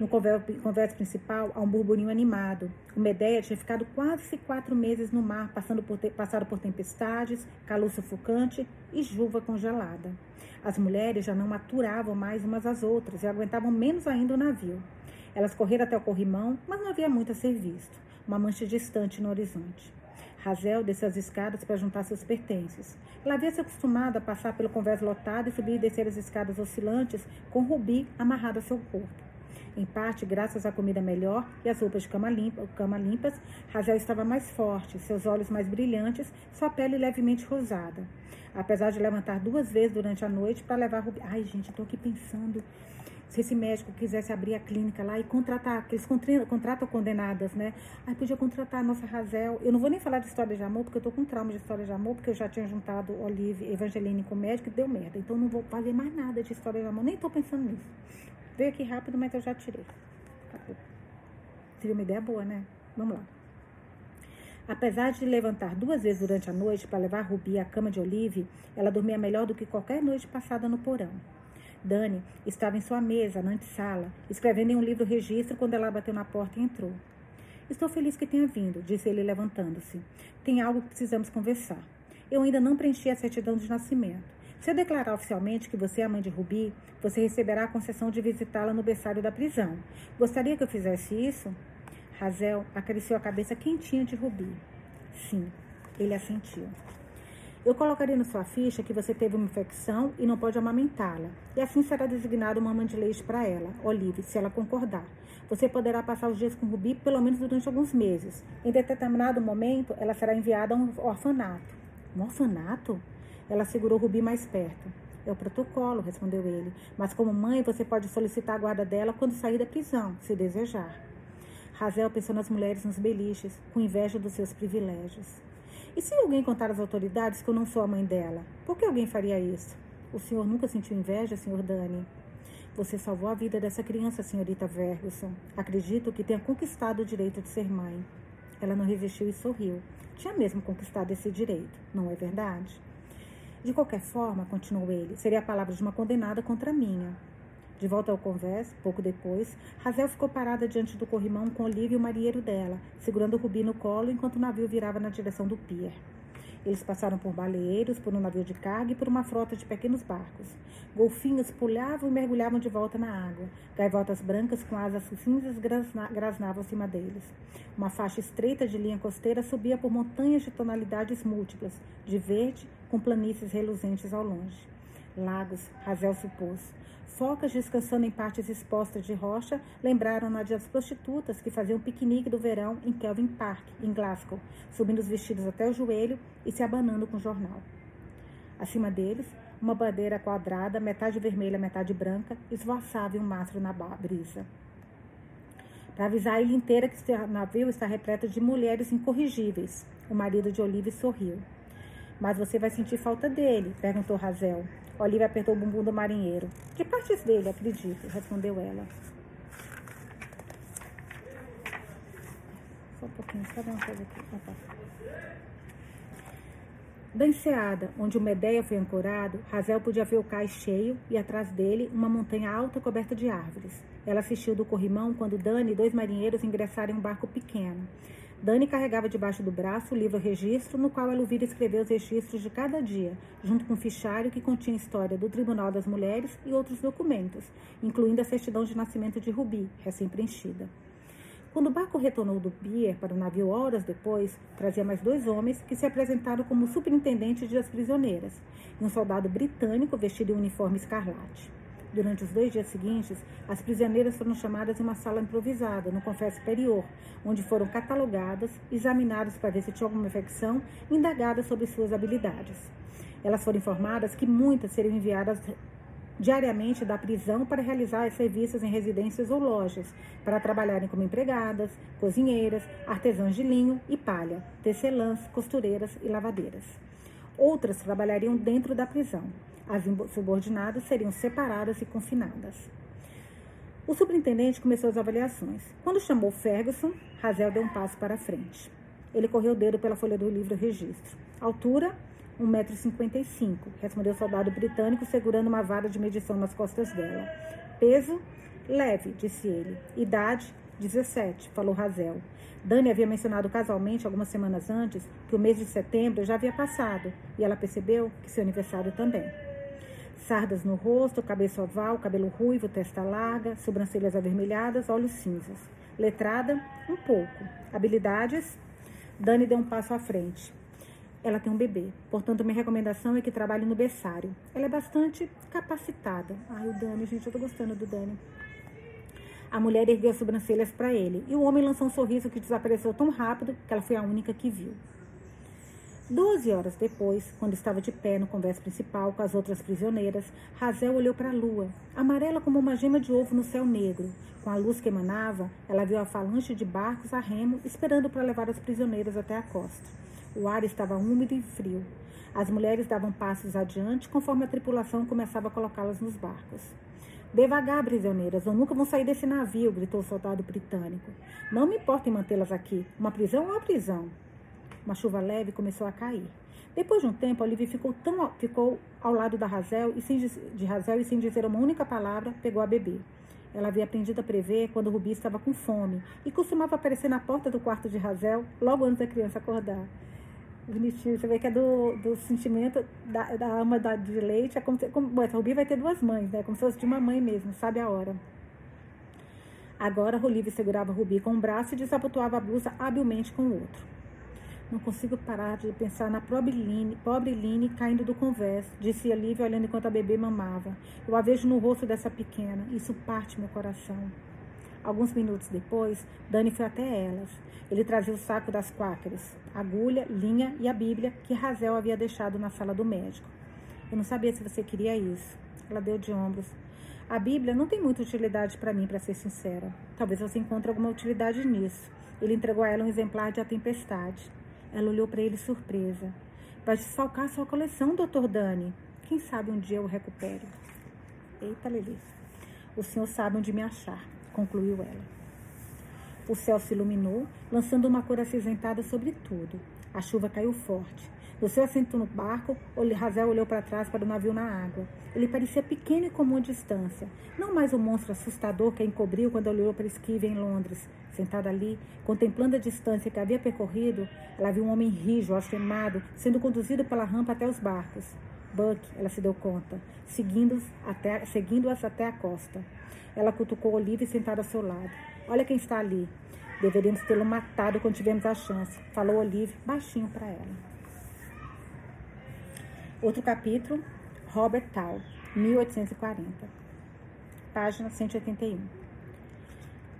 No converso principal, há um burburinho animado. O Medeia tinha ficado quase quatro meses no mar, passando por, passado por tempestades, calor sufocante e chuva congelada. As mulheres já não maturavam mais umas às outras e aguentavam menos ainda o navio. Elas correram até o corrimão, mas não havia muito a ser visto. Uma mancha distante no horizonte. Razel desceu as escadas para juntar seus pertences. Ela havia se acostumado a passar pelo convés lotado e subir e descer as escadas oscilantes com Rubi amarrado a seu corpo. Em parte, graças à comida melhor e às roupas de cama, limpa, cama limpas, Razel estava mais forte, seus olhos mais brilhantes, sua pele levemente rosada apesar de levantar duas vezes durante a noite para levar Rubi. Ai, gente, estou aqui pensando se esse médico quisesse abrir a clínica lá e contratar, que eles contratam condenadas, né? Aí podia contratar a nossa Razel. Eu não vou nem falar de história de amor, porque eu tô com trauma de história de amor, porque eu já tinha juntado Olive Evangeline com médico e deu merda. Então não vou fazer mais nada de história de amor, nem tô pensando nisso. Veio aqui rápido, mas eu já tirei. Seria uma ideia boa, né? Vamos lá. Apesar de levantar duas vezes durante a noite para levar Rubi à cama de Olive, ela dormia melhor do que qualquer noite passada no porão. Dani estava em sua mesa, na antessala, escrevendo em um livro registro quando ela bateu na porta e entrou. Estou feliz que tenha vindo, disse ele levantando-se. Tem algo que precisamos conversar. Eu ainda não preenchi a certidão de nascimento. Se declarar oficialmente que você é a mãe de Rubi, você receberá a concessão de visitá-la no berçário da prisão. Gostaria que eu fizesse isso? Razel acariciou a cabeça quentinha de Rubi. Sim, ele assentiu. Eu colocaria na sua ficha que você teve uma infecção e não pode amamentá-la. E assim será designada uma mãe de leite para ela, Olive, se ela concordar. Você poderá passar os dias com Rubi pelo menos durante alguns meses. Em determinado momento, ela será enviada a um orfanato. Um orfanato? Ela segurou Rubi mais perto. É o protocolo, respondeu ele. Mas como mãe, você pode solicitar a guarda dela quando sair da prisão, se desejar. Razel pensou nas mulheres nos beliches, com inveja dos seus privilégios. E se alguém contar às autoridades que eu não sou a mãe dela? Por que alguém faria isso? O senhor nunca sentiu inveja, senhor Dani? Você salvou a vida dessa criança, senhorita Ferguson. Acredito que tenha conquistado o direito de ser mãe. Ela não resistiu e sorriu. Tinha mesmo conquistado esse direito, não é verdade? De qualquer forma, continuou ele, seria a palavra de uma condenada contra a minha. De volta ao convés, pouco depois, Razel ficou parada diante do corrimão com Olivia e o marinheiro dela, segurando o Rubi no colo enquanto o navio virava na direção do pier. Eles passaram por baleeiros, por um navio de carga e por uma frota de pequenos barcos. Golfinhos pulavam e mergulhavam de volta na água. Gaivotas brancas com asas cinzas grasnavam acima deles. Uma faixa estreita de linha costeira subia por montanhas de tonalidades múltiplas, de verde, com planícies reluzentes ao longe. Lagos, Razel supôs. Focas descansando em partes expostas de rocha lembraram-na das prostitutas que faziam piquenique do verão em Kelvin Park, em Glasgow, subindo os vestidos até o joelho e se abanando com jornal. Acima deles, uma bandeira quadrada, metade vermelha, metade branca, esvoaçava um mastro na brisa. Para avisar a ilha inteira que o navio está repleto de mulheres incorrigíveis. O marido de Olive sorriu. Mas você vai sentir falta dele, perguntou Razel. Olivia apertou o bumbum do marinheiro. Que partes dele, acredito? Respondeu ela. Só um pouquinho, uma coisa aqui. Tá. Da enseada, onde o Medeia foi ancorado, Razel podia ver o cais cheio e atrás dele uma montanha alta coberta de árvores. Ela assistiu do corrimão quando Dani e dois marinheiros ingressaram em um barco pequeno. Dani carregava debaixo do braço o livro registro, no qual ela ouvira escrever os registros de cada dia, junto com um fichário que continha história do Tribunal das Mulheres e outros documentos, incluindo a certidão de nascimento de Rubi, recém-preenchida. Quando o barco retornou do pier para o navio horas depois, trazia mais dois homens que se apresentaram como superintendentes das prisioneiras e um soldado britânico vestido em uniforme escarlate. Durante os dois dias seguintes, as prisioneiras foram chamadas em uma sala improvisada, no confé superior, onde foram catalogadas, examinadas para ver se tinha alguma infecção indagadas sobre suas habilidades. Elas foram informadas que muitas seriam enviadas diariamente da prisão para realizar serviços em residências ou lojas, para trabalharem como empregadas, cozinheiras, artesãs de linho e palha, tecelãs, costureiras e lavadeiras. Outras trabalhariam dentro da prisão. As subordinadas seriam separadas e confinadas. O superintendente começou as avaliações. Quando chamou Ferguson, Razel deu um passo para frente. Ele correu o dedo pela folha do livro registro. Altura, 1,55m, respondeu o soldado britânico, segurando uma vara de medição nas costas dela. Peso, leve, disse ele. Idade, 17, falou Razel. Dani havia mencionado casualmente, algumas semanas antes, que o mês de setembro já havia passado, e ela percebeu que seu aniversário também sardas no rosto, cabeça oval, cabelo ruivo, testa larga, sobrancelhas avermelhadas, olhos cinzas. Letrada, um pouco. Habilidades, Dani deu um passo à frente. Ela tem um bebê, portanto, minha recomendação é que trabalhe no berçário. Ela é bastante capacitada. Ai, o Dani, gente, eu tô gostando do Dani. A mulher ergueu as sobrancelhas para ele e o homem lançou um sorriso que desapareceu tão rápido que ela foi a única que viu. Doze horas depois, quando estava de pé no conversa principal com as outras prisioneiras, Razel olhou para a lua, amarela como uma gema de ovo no céu negro. Com a luz que emanava, ela viu a falange de barcos a remo esperando para levar as prisioneiras até a costa. O ar estava úmido e frio. As mulheres davam passos adiante conforme a tripulação começava a colocá-las nos barcos. Devagar, prisioneiras, ou nunca vão sair desse navio, gritou o soldado britânico. Não me importa em mantê-las aqui. Uma prisão é uma prisão. Uma chuva leve começou a cair. Depois de um tempo, Olivia ficou, tão, ficou ao lado da Razel e sem, de Razel e sem dizer uma única palavra, pegou a beber. Ela havia aprendido a prever quando Rubi estava com fome e costumava aparecer na porta do quarto de Razel logo antes da criança acordar. Bonitinho, você vê que é do, do sentimento da, da alma da, de leite. É como, como, bom, essa Rubi vai ter duas mães, né? Como se fosse de uma mãe mesmo, sabe a hora. Agora, Olivia segurava Rubi com um braço e desabotoava a blusa habilmente com o outro. Não consigo parar de pensar na pobre Line, pobre Line caindo do converso, disse Olivia olhando enquanto a bebê mamava. Eu a vejo no rosto dessa pequena. Isso parte meu coração. Alguns minutos depois, Dani foi até elas. Ele trazia o saco das quáqueras, agulha, linha e a Bíblia que Razel havia deixado na sala do médico. Eu não sabia se você queria isso. Ela deu de ombros. A Bíblia não tem muita utilidade para mim, para ser sincera. Talvez você encontre alguma utilidade nisso. Ele entregou a ela um exemplar de A Tempestade. Ela olhou para ele surpresa. Vai desfalcar sua coleção, doutor Dani. Quem sabe um dia eu recupere. Eita, Lili. O senhor sabe onde me achar, concluiu ela. O céu se iluminou, lançando uma cor acinzentada sobre tudo. A chuva caiu forte. Do seu assento no barco, Razel olhou para trás para o navio na água. Ele parecia pequeno e comum à distância. Não mais o monstro assustador que a encobriu quando olhou para Esquive em Londres. Sentada ali, contemplando a distância que havia percorrido, ela viu um homem rijo, algemado, sendo conduzido pela rampa até os barcos. Buck, ela se deu conta, seguindo-as até, seguindo até a costa. Ela cutucou Olivia sentada ao seu lado. Olha quem está ali. Deveríamos tê-lo matado quando tivemos a chance, falou Olivia baixinho para ela. Outro capítulo, Robert Tal, 1840. Página 181.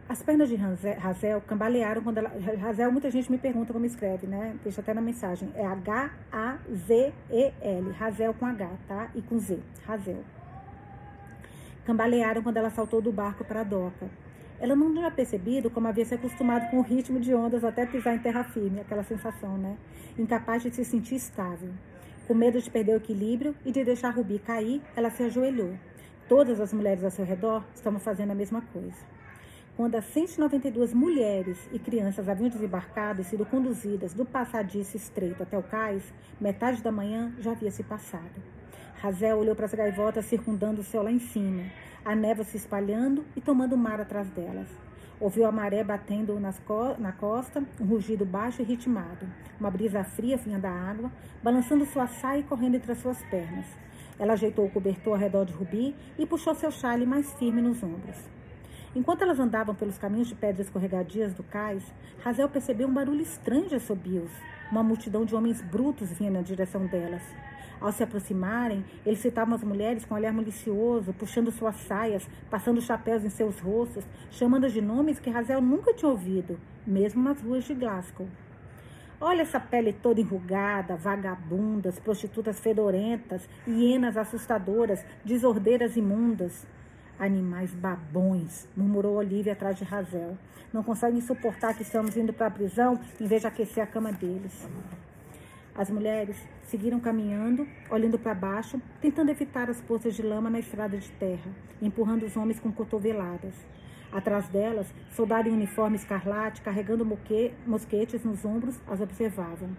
As pernas de Razel cambalearam quando ela. Razel, muita gente me pergunta como escreve, né? Deixa até na mensagem. É H-A-Z-E-L. Razel com H, tá? E com Z. Razel. Cambalearam quando ela saltou do barco para a doca. Ela não tinha percebido como havia se acostumado com o ritmo de ondas até pisar em terra firme, aquela sensação, né? Incapaz de se sentir estável. Com medo de perder o equilíbrio e de deixar Rubi cair, ela se ajoelhou. Todas as mulheres ao seu redor estavam fazendo a mesma coisa. Quando as 192 mulheres e crianças haviam desembarcado e sido conduzidas do passadiço estreito até o cais, metade da manhã já havia se passado. Razel olhou para as gaivotas circundando o céu lá em cima, a névoa se espalhando e tomando o mar atrás delas. Ouviu a maré batendo co na costa, um rugido baixo e ritmado. Uma brisa fria vinha da água, balançando sua saia e correndo entre as suas pernas. Ela ajeitou o cobertor ao redor de Rubi e puxou seu chale mais firme nos ombros. Enquanto elas andavam pelos caminhos de pedras escorregadias do cais, Razel percebeu um barulho estranho de assobios. Uma multidão de homens brutos vinha na direção delas. Ao se aproximarem, eles citavam as mulheres com olhar malicioso, puxando suas saias, passando chapéus em seus rostos, chamando de nomes que Razel nunca tinha ouvido, mesmo nas ruas de Glasgow. Olha essa pele toda enrugada, vagabundas, prostitutas fedorentas, hienas assustadoras, desordeiras imundas. Animais babões, murmurou Olivia atrás de Razel. Não conseguem suportar que estamos indo para a prisão em vez de aquecer a cama deles. As mulheres seguiram caminhando, olhando para baixo, tentando evitar as poças de lama na estrada de terra, empurrando os homens com cotoveladas. Atrás delas, soldado em uniforme escarlate, carregando mosquetes nos ombros, as observavam.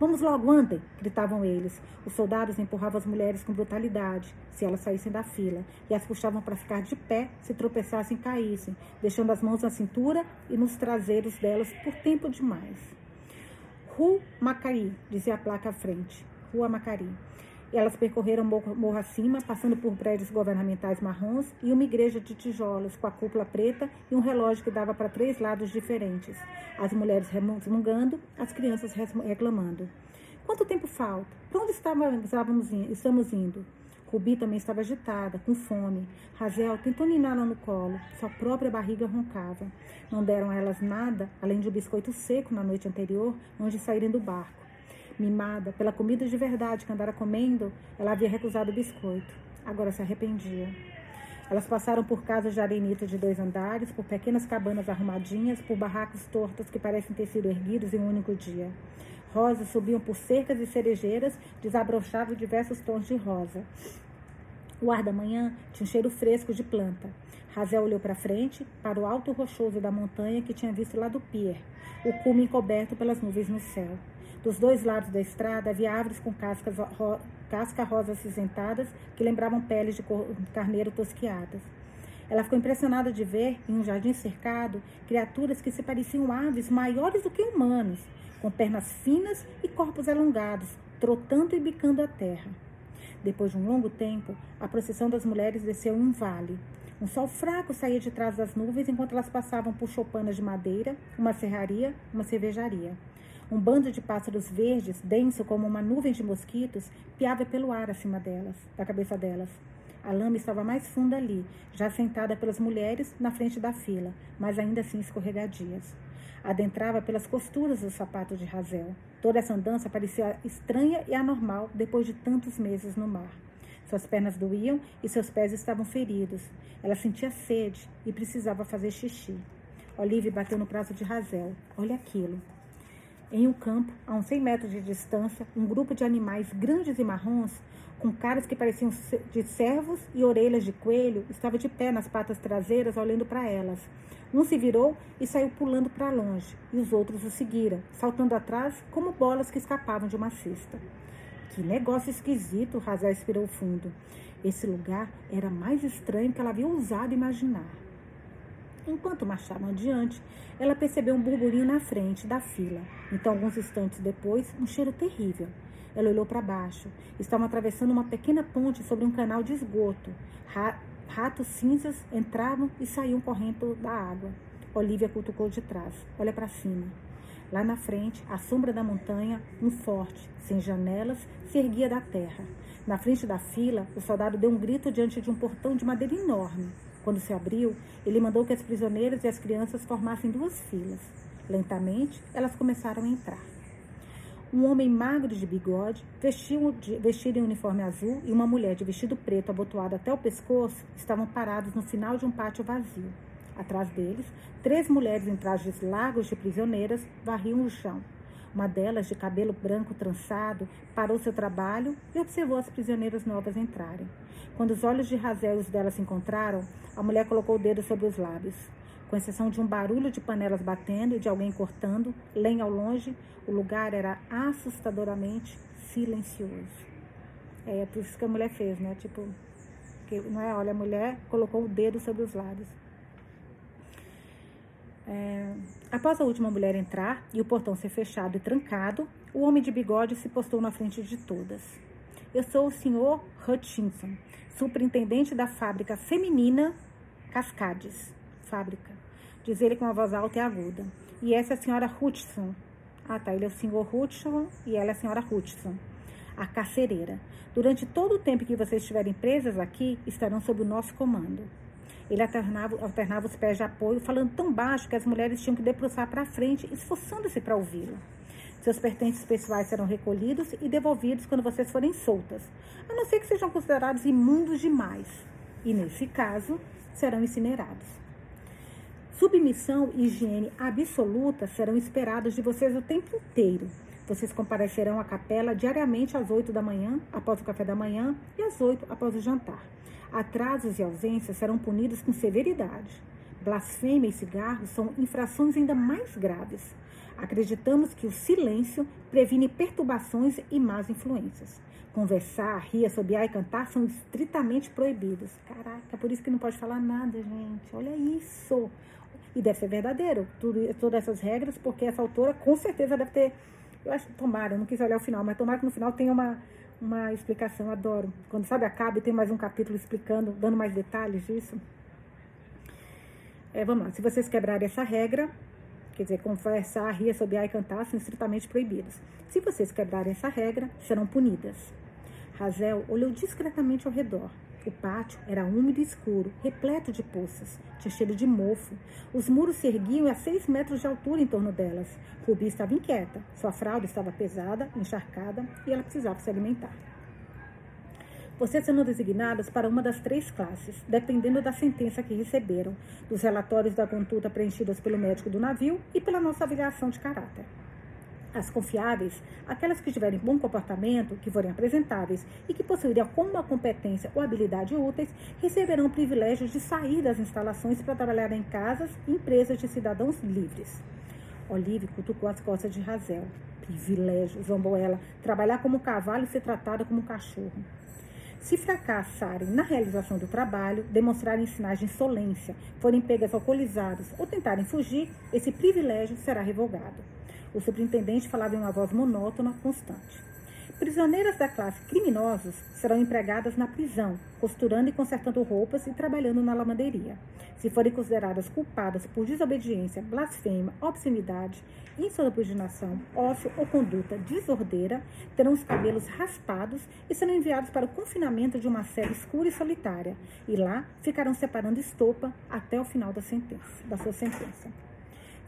Vamos logo, andem! gritavam eles. Os soldados empurravam as mulheres com brutalidade, se elas saíssem da fila, e as puxavam para ficar de pé se tropeçassem e caíssem, deixando as mãos na cintura e nos traseiros delas por tempo demais. Ru Macari, dizia a placa à frente. Rua Macari. Elas percorreram morro acima, passando por prédios governamentais marrons e uma igreja de tijolos com a cúpula preta e um relógio que dava para três lados diferentes. As mulheres resmungando, as crianças reclamando. Quanto tempo falta? Para onde estávamos, estamos indo? Rubi também estava agitada, com fome. Razel tentou niná-la no colo. Sua própria barriga roncava. Não deram a elas nada, além de um biscoito seco na noite anterior, antes de saírem do barco. Mimada pela comida de verdade que andara comendo, ela havia recusado o biscoito. Agora se arrependia. Elas passaram por casas de arenita de dois andares, por pequenas cabanas arrumadinhas, por barracos tortos que parecem ter sido erguidos em um único dia. Rosas subiam por cercas e cerejeiras, desabrochavam diversos tons de rosa. O ar da manhã tinha um cheiro fresco de planta. Razel olhou para frente, para o alto rochoso da montanha que tinha visto lá do pier, o cume encoberto pelas nuvens no céu. Dos dois lados da estrada havia árvores com cascas ro casca rosa acinzentadas que lembravam peles de carneiro tosquiadas. Ela ficou impressionada de ver, em um jardim cercado, criaturas que se pareciam aves maiores do que humanos, com pernas finas e corpos alongados, trotando e bicando a terra. Depois de um longo tempo, a procissão das mulheres desceu em um vale. Um sol fraco saía de trás das nuvens enquanto elas passavam por choupanas de madeira, uma serraria, uma cervejaria. Um bando de pássaros verdes, denso como uma nuvem de mosquitos, piava pelo ar acima delas, da cabeça delas. A lama estava mais funda ali, já sentada pelas mulheres na frente da fila, mas ainda assim escorregadias adentrava pelas costuras do sapato de Razel. Toda essa andança parecia estranha e anormal depois de tantos meses no mar. Suas pernas doíam e seus pés estavam feridos. Ela sentia sede e precisava fazer xixi. Olive bateu no braço de Razel. Olha aquilo. Em um campo, a uns 100 metros de distância, um grupo de animais grandes e marrons, com caras que pareciam de servos e orelhas de coelho, estava de pé nas patas traseiras olhando para elas. Um se virou e saiu pulando para longe, e os outros o seguiram, saltando atrás como bolas que escapavam de uma cesta. Que negócio esquisito, Razel expirou fundo. Esse lugar era mais estranho que ela havia ousado imaginar. Enquanto marchavam adiante, ela percebeu um burburinho na frente da fila. Então, alguns instantes depois, um cheiro terrível. Ela olhou para baixo. Estavam atravessando uma pequena ponte sobre um canal de esgoto. Ratos cinzas entravam e saíam correndo da água. Olivia cutucou de trás. Olha para cima. Lá na frente, à sombra da montanha, um forte, sem janelas, se erguia da terra. Na frente da fila, o soldado deu um grito diante de um portão de madeira enorme. Quando se abriu, ele mandou que as prisioneiras e as crianças formassem duas filas. Lentamente, elas começaram a entrar. Um homem magro de bigode, vestido em uniforme azul, e uma mulher de vestido preto abotoado até o pescoço estavam parados no final de um pátio vazio. Atrás deles, três mulheres em trajes largos de prisioneiras varriam o chão. Uma delas, de cabelo branco trançado, parou seu trabalho e observou as prisioneiras novas entrarem. Quando os olhos de Razel e os dela se encontraram, a mulher colocou o dedo sobre os lábios. Com exceção de um barulho de panelas batendo e de alguém cortando, lenha ao longe, o lugar era assustadoramente silencioso. É por isso que a mulher fez, né? Tipo, que, não é? Olha, a mulher colocou o dedo sobre os lábios. É, após a última mulher entrar e o portão ser fechado e trancado, o homem de bigode se postou na frente de todas. Eu sou o senhor Hutchinson, superintendente da fábrica feminina Cascades. Fábrica. Diz ele com uma voz alta e aguda. E essa é a senhora Hutchinson, ah, tá. Ele é o senhor Hudson e ela é a senhora Hudson, a carcereira. Durante todo o tempo que vocês estiverem presas aqui, estarão sob o nosso comando. Ele alternava, alternava os pés de apoio, falando tão baixo que as mulheres tinham que debruçar para frente, esforçando-se para ouvi-lo. Seus pertences pessoais serão recolhidos e devolvidos quando vocês forem soltas, a não ser que sejam considerados imundos demais. E, nesse caso, serão incinerados. Submissão e higiene absoluta serão esperadas de vocês o tempo inteiro. Vocês comparecerão à capela diariamente às 8 da manhã, após o café da manhã, e às 8 após o jantar. Atrasos e ausências serão punidos com severidade. Blasfêmia e cigarro são infrações ainda mais graves. Acreditamos que o silêncio previne perturbações e más influências. Conversar, rir, assobiar e cantar são estritamente proibidos. Caraca, por isso que não pode falar nada, gente. Olha isso. E deve ser verdadeiro, tudo, todas essas regras, porque essa autora com certeza deve ter. Eu acho, tomara, eu não quis olhar o final, mas tomara que no final tenha uma, uma explicação. Adoro. Quando sabe, acaba e tem mais um capítulo explicando, dando mais detalhes disso. É, vamos lá, se vocês quebrarem essa regra, quer dizer, conversar, rir, assobiar e cantar são estritamente proibidos. Se vocês quebrarem essa regra, serão punidas. Razel olhou discretamente ao redor. O pátio era úmido e escuro, repleto de poças. Tinha cheiro de mofo. Os muros se erguiam a seis metros de altura em torno delas. Rubi estava inquieta. Sua fralda estava pesada, encharcada e ela precisava se alimentar. Vocês serão designadas para uma das três classes, dependendo da sentença que receberam, dos relatórios da conduta preenchidos pelo médico do navio e pela nossa avaliação de caráter. As confiáveis, aquelas que tiverem bom comportamento, que forem apresentáveis e que possuírem alguma competência ou habilidade úteis, receberão o privilégio de sair das instalações para trabalhar em casas e empresas de cidadãos livres. Olive cutucou as costas de Razel. Privilégio, zombou ela, trabalhar como cavalo e ser tratada como cachorro. Se fracassarem na realização do trabalho, demonstrarem sinais de insolência, forem pegas alcoolizadas ou tentarem fugir, esse privilégio será revogado. O superintendente falava em uma voz monótona, constante. Prisioneiras da classe criminosos serão empregadas na prisão, costurando e consertando roupas e trabalhando na lavanderia. Se forem consideradas culpadas por desobediência, blasfêmia, obscenidade, insubordinação, ócio ou conduta desordeira, terão os cabelos raspados e serão enviados para o confinamento de uma cela escura e solitária. E lá ficarão separando estopa até o final da, sentença, da sua sentença.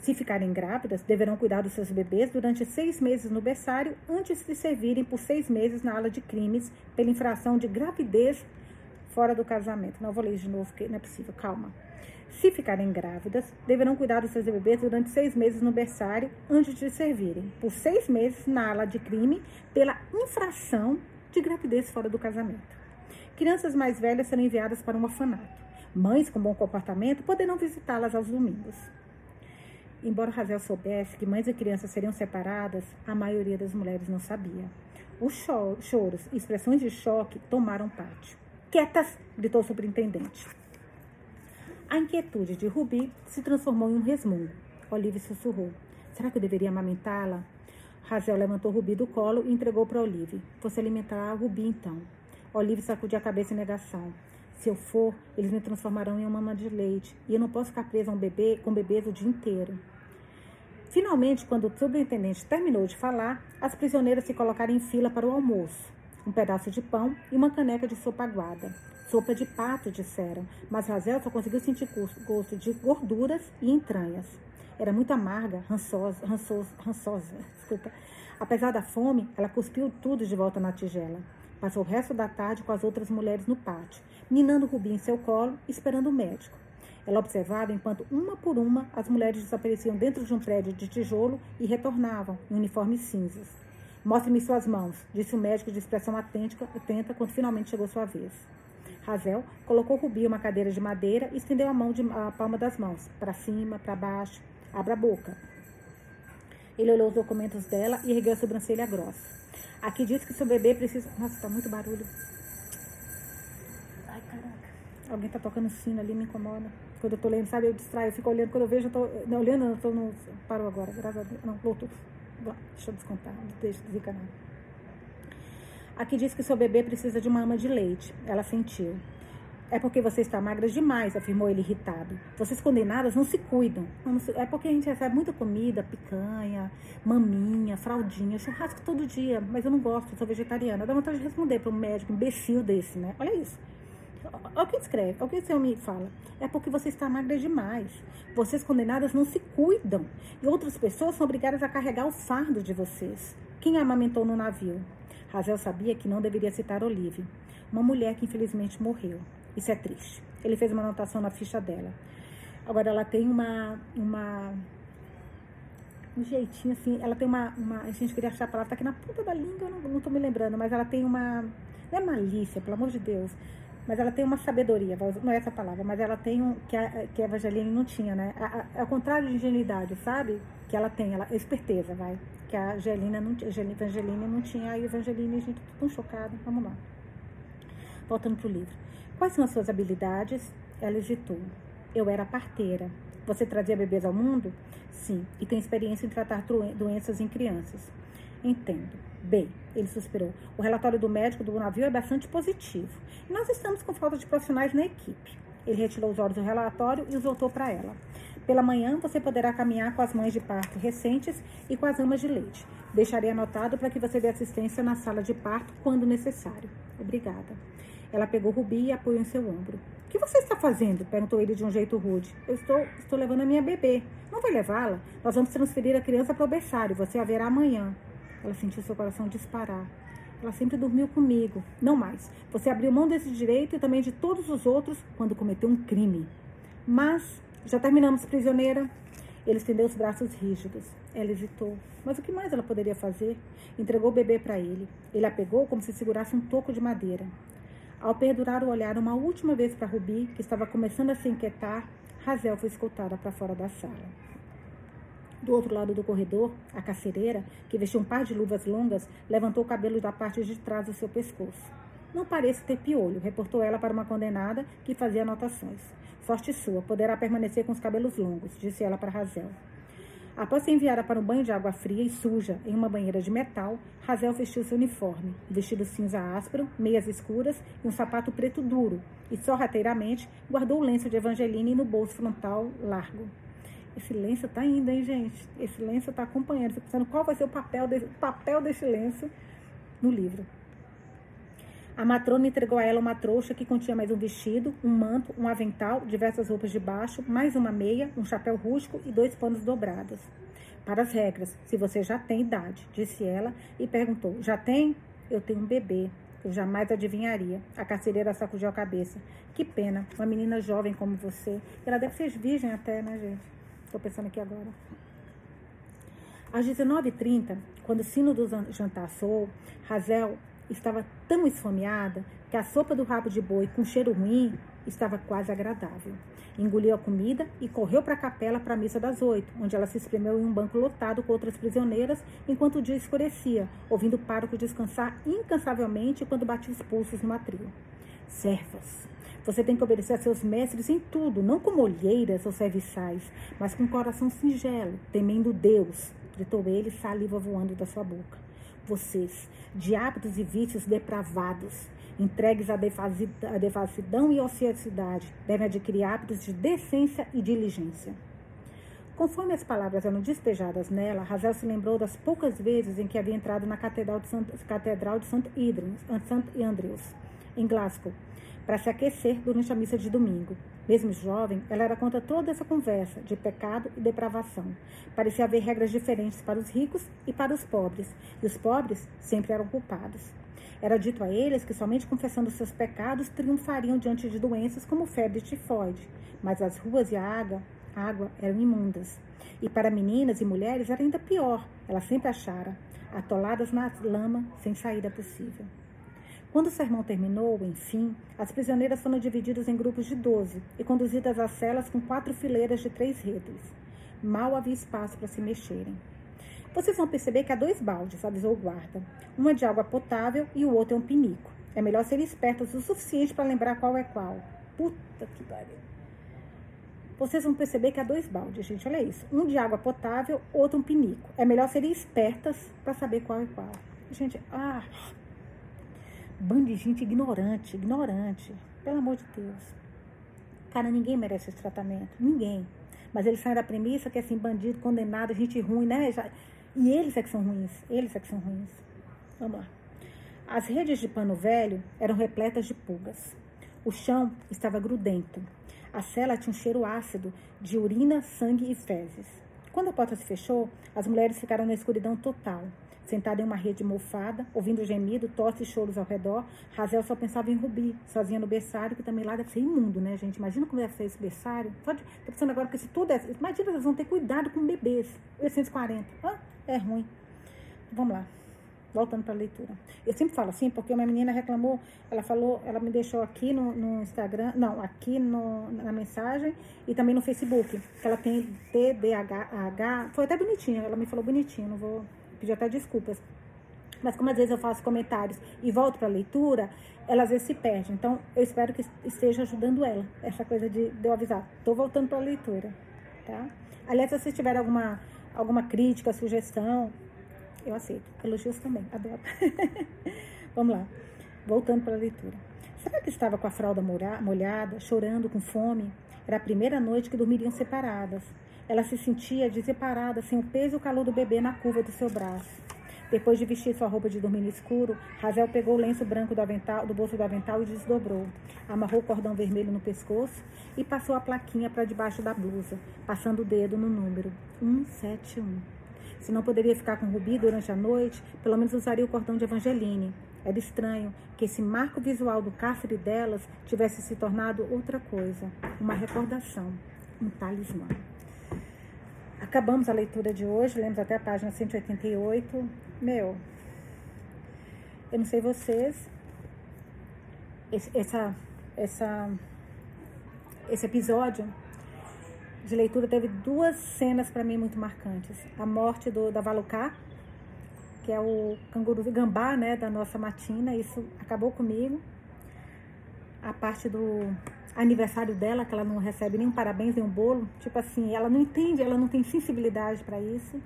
Se ficarem grávidas, deverão cuidar dos seus bebês durante seis meses no berçário antes de servirem por seis meses na ala de crimes pela infração de gravidez fora do casamento. Não vou ler de novo, porque não é possível. Calma. Se ficarem grávidas, deverão cuidar dos seus bebês durante seis meses no berçário antes de servirem por seis meses na ala de crime pela infração de de gravidez fora do casamento. Crianças mais velhas serão enviadas para um orfanato. Mães com bom comportamento poderão visitá-las aos domingos. Embora Razel soubesse que mães e crianças seriam separadas, a maioria das mulheres não sabia. Os choros e expressões de choque tomaram parte. Quietas! gritou o superintendente. A inquietude de Rubi se transformou em um resmungo. Olive sussurrou. Será que eu deveria amamentá-la? Razel levantou Rubi do colo e entregou para Olive. Você alimentará a Rubi, então. Olive sacudiu a cabeça em negação. Se eu for, eles me transformarão em uma mama de leite. E eu não posso ficar presa a um bebê com bebês o dia inteiro. Finalmente, quando o superintendente terminou de falar, as prisioneiras se colocaram em fila para o almoço. Um pedaço de pão e uma caneca de sopa aguada. Sopa de pato, disseram, mas Razel só conseguiu sentir gosto de gorduras e entranhas. Era muito amarga, rançosa, rançosa, rançosa desculpa. Apesar da fome, ela cuspiu tudo de volta na tigela. Passou o resto da tarde com as outras mulheres no pátio, minando Rubi em seu colo, esperando o médico. Ela observava enquanto, uma por uma, as mulheres desapareciam dentro de um prédio de tijolo e retornavam, em uniformes cinzas. Mostre-me suas mãos, disse o médico de expressão atenta, atenta quando finalmente chegou sua vez. Razel colocou Rubi em uma cadeira de madeira e estendeu a mão de, a palma das mãos, para cima, para baixo. Abra a boca. Ele olhou os documentos dela e ergueu a sobrancelha grossa. Aqui diz que seu bebê precisa. Nossa, tá muito barulho. Ai, caraca. Alguém tá tocando sino ali, me incomoda. Quando eu tô lendo, sabe, eu distraio, eu fico olhando. Quando eu vejo, eu tô. Não, olhando, eu tô no. Parou agora, graças a Deus. Não, voltou. Deixa eu descontar, deixa eu desligar. Aqui diz que seu bebê precisa de uma ama de leite. Ela sentiu. É porque você está magra demais, afirmou ele irritado. Vocês condenadas não se cuidam. É porque a gente recebe muita comida, picanha, maminha, fraldinha, churrasco todo dia. Mas eu não gosto, sou vegetariana. Dá vontade de responder para um médico imbecil desse, né? Olha isso. Olha o que escreve, olha o que senhor me fala. É porque você está magra demais. Vocês condenadas não se cuidam. E outras pessoas são obrigadas a carregar o fardo de vocês. Quem amamentou no navio? Razel sabia que não deveria citar Olive, uma mulher que infelizmente morreu. Isso é triste. Ele fez uma anotação na ficha dela. Agora ela tem uma uma um jeitinho assim, ela tem uma, uma a gente queria achar a palavra tá aqui na ponta da língua, eu não, não tô me lembrando, mas ela tem uma não é malícia, pelo amor de Deus, mas ela tem uma sabedoria, não é essa palavra, mas ela tem um que a, que a Evangeline não tinha, né? É o contrário de ingenuidade, sabe? Que ela tem, ela esperteza, vai que a Angelina não, a Evangelina não tinha, aí a Evangelina, a gente tão chocada. Vamos lá. Voltando para o livro. Quais são as suas habilidades? Ela hesitou. Eu era parteira. Você trazia bebês ao mundo? Sim. E tem experiência em tratar doenças em crianças. Entendo. Bem, ele suspirou. O relatório do médico do navio é bastante positivo. Nós estamos com falta de profissionais na equipe. Ele retirou os olhos do relatório e os voltou para ela. Pela manhã, você poderá caminhar com as mães de parto recentes e com as amas de leite. Deixarei anotado para que você dê assistência na sala de parto quando necessário. Obrigada. Ela pegou Rubi e apoiou em seu ombro. O que você está fazendo? perguntou ele de um jeito rude. Eu estou, estou levando a minha bebê. Não vai levá-la? Nós vamos transferir a criança para o berçário. Você a verá amanhã. Ela sentiu seu coração disparar. Ela sempre dormiu comigo. Não mais. Você abriu mão desse direito e também de todos os outros quando cometeu um crime. Mas já terminamos, prisioneira? Ele estendeu os braços rígidos. Ela hesitou. Mas o que mais ela poderia fazer? Entregou o bebê para ele. Ele a pegou como se segurasse um toco de madeira. Ao perdurar o olhar uma última vez para Rubi, que estava começando a se inquietar, Razel foi escoltada para fora da sala. Do outro lado do corredor, a carcereira, que vestia um par de luvas longas, levantou o cabelo da parte de trás do seu pescoço. Não parece ter piolho, reportou ela para uma condenada que fazia anotações. Sorte sua, poderá permanecer com os cabelos longos, disse ela para Razel. Após ser enviada para um banho de água fria e suja em uma banheira de metal, Razel vestiu seu uniforme, vestido cinza áspero, meias escuras e um sapato preto duro, e sorrateiramente guardou o lenço de Evangeline no bolso frontal largo. Esse lenço tá indo, hein, gente? Esse lenço tá acompanhando. Fico pensando qual vai ser o papel, de, papel desse lenço no livro. A matrona entregou a ela uma trouxa que continha mais um vestido, um manto, um avental, diversas roupas de baixo, mais uma meia, um chapéu rústico e dois panos dobrados. Para as regras, se você já tem idade, disse ela e perguntou: Já tem? Eu tenho um bebê. Eu jamais adivinharia. A carcereira sacudiu a cabeça. Que pena, uma menina jovem como você. Ela deve ser virgem até, né, gente? Estou pensando aqui agora. Às 19h30, quando o sino do jantar soou, Razel estava tão esfomeada que a sopa do rabo de boi com cheiro ruim estava quase agradável. Engoliu a comida e correu para a capela para a missa das oito, onde ela se espremeu em um banco lotado com outras prisioneiras, enquanto o dia escurecia, ouvindo o pároco descansar incansavelmente quando batia os pulsos no atril. Servas, você tem que obedecer a seus mestres em tudo, não como olheiras ou serviçais, mas com coração singelo, temendo Deus, gritou ele, saliva voando da sua boca. Vocês, de hábitos e vícios depravados, entregues à devassidão e ociosidade, devem adquirir hábitos de decência e diligência. Conforme as palavras eram despejadas nela, Razel se lembrou das poucas vezes em que havia entrado na Catedral de de St. Andrews, em Glasgow, para se aquecer durante a missa de domingo. Mesmo jovem, ela era contra toda essa conversa de pecado e depravação. Parecia haver regras diferentes para os ricos e para os pobres, e os pobres sempre eram culpados. Era dito a eles que somente confessando seus pecados triunfariam diante de doenças como febre e tifoide, mas as ruas e a água, água eram imundas. E para meninas e mulheres era ainda pior, elas sempre acharam, atoladas na lama sem saída possível. Quando o sermão terminou, enfim, as prisioneiras foram divididas em grupos de doze e conduzidas às celas com quatro fileiras de três redes. Mal havia espaço para se mexerem. Vocês vão perceber que há dois baldes, avisou o guarda. Um é de água potável e o outro é um pinico. É melhor ser espertos o suficiente para lembrar qual é qual. Puta que pariu. Vocês vão perceber que há dois baldes, gente. Olha isso. Um de água potável, outro um pinico. É melhor serem espertas para saber qual é qual. Gente, ah. Bando de gente ignorante, ignorante. Pelo amor de Deus. Cara, ninguém merece esse tratamento. Ninguém. Mas eles saem da premissa que, assim, bandido, condenado, gente ruim, né? Já, e eles é que são ruins, eles é que são ruins. Vamos lá. As redes de pano velho eram repletas de pulgas. O chão estava grudento. A cela tinha um cheiro ácido de urina, sangue e fezes. Quando a porta se fechou, as mulheres ficaram na escuridão total. Sentada em uma rede mofada, ouvindo gemido, tosse e choros ao redor, Razel só pensava em Rubi, sozinha no berçário, que também lá deve ser imundo, né, gente? Imagina como deve ser esse berçário. Só de, tô pensando agora que se tudo é... Imagina, vocês vão ter cuidado com bebês. 840. Ah, é ruim. Vamos lá. Voltando para a leitura. Eu sempre falo assim, porque uma menina reclamou, ela falou, ela me deixou aqui no, no Instagram, não, aqui no, na mensagem e também no Facebook, que ela tem TDAH, foi até bonitinho, ela me falou bonitinho, não vou pedir até desculpas. Mas como às vezes eu faço comentários e volto para a leitura, ela às vezes se perde. Então, eu espero que esteja ajudando ela, essa coisa de, de eu avisar. Estou voltando para a leitura, tá? Aliás, se vocês tiverem alguma, alguma crítica, sugestão, eu aceito. Elogios também, adoro. Vamos lá, voltando para a leitura. Será que estava com a fralda molhada, chorando, com fome? Era a primeira noite que dormiriam separadas. Ela se sentia deseparada, sem o peso e o calor do bebê na curva do seu braço. Depois de vestir sua roupa de dormir no escuro, Razel pegou o lenço branco do, avental, do bolso do avental e desdobrou. Amarrou o cordão vermelho no pescoço e passou a plaquinha para debaixo da blusa, passando o dedo no número 171. Se não poderia ficar com Rubi durante a noite, pelo menos usaria o cordão de Evangeline. Era estranho que esse marco visual do cárcere delas tivesse se tornado outra coisa, uma recordação, um talismã. Acabamos a leitura de hoje, lemos até a página 188. Meu, eu não sei vocês, esse, essa, essa, esse episódio de leitura teve duas cenas para mim muito marcantes. A morte do, da Valucá, que é o canguru gambá, né, da nossa matina, isso acabou comigo. A parte do aniversário dela, que ela não recebe nenhum parabéns, nem um bolo. Tipo assim, ela não entende, ela não tem sensibilidade para isso.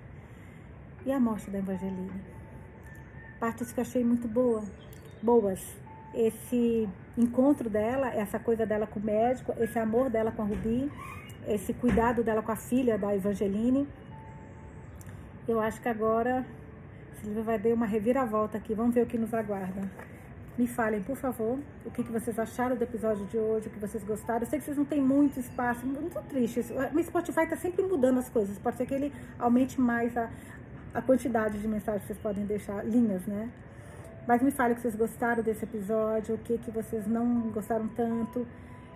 E a morte da Evangeline. Partes que eu achei muito boa, boas. Esse encontro dela, essa coisa dela com o médico, esse amor dela com a Rubi, esse cuidado dela com a filha da Evangeline. Eu acho que agora Silvia vai dar uma reviravolta aqui. Vamos ver o que nos aguarda. Me falem, por favor, o que, que vocês acharam do episódio de hoje, o que vocês gostaram. Eu sei que vocês não têm muito espaço, muito triste. O Spotify está sempre mudando as coisas. Pode ser que ele aumente mais a, a quantidade de mensagens que vocês podem deixar, linhas, né? Mas me falem o que vocês gostaram desse episódio, o que, que vocês não gostaram tanto,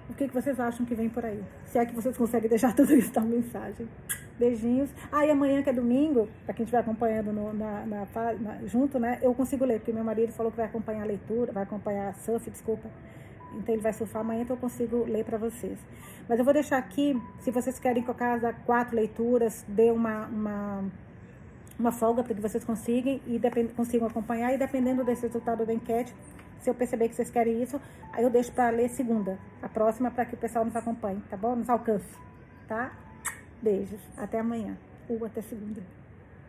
o que, que vocês acham que vem por aí. Se é que vocês conseguem deixar tudo isso na mensagem. Beijinhos. Ah, e amanhã, que é domingo, para quem estiver acompanhando no, na, na, na, junto, né? Eu consigo ler, porque meu marido falou que vai acompanhar a leitura, vai acompanhar surf, desculpa. Então ele vai surfar amanhã, então eu consigo ler para vocês. Mas eu vou deixar aqui, se vocês querem que eu casa quatro leituras, dê uma, uma, uma folga para que vocês consigam e consigam acompanhar. E dependendo desse resultado da enquete, se eu perceber que vocês querem isso, aí eu deixo para ler segunda, a próxima, para que o pessoal nos acompanhe, tá bom? Nos alcance, tá? Beijos. Até amanhã. Ou até segunda.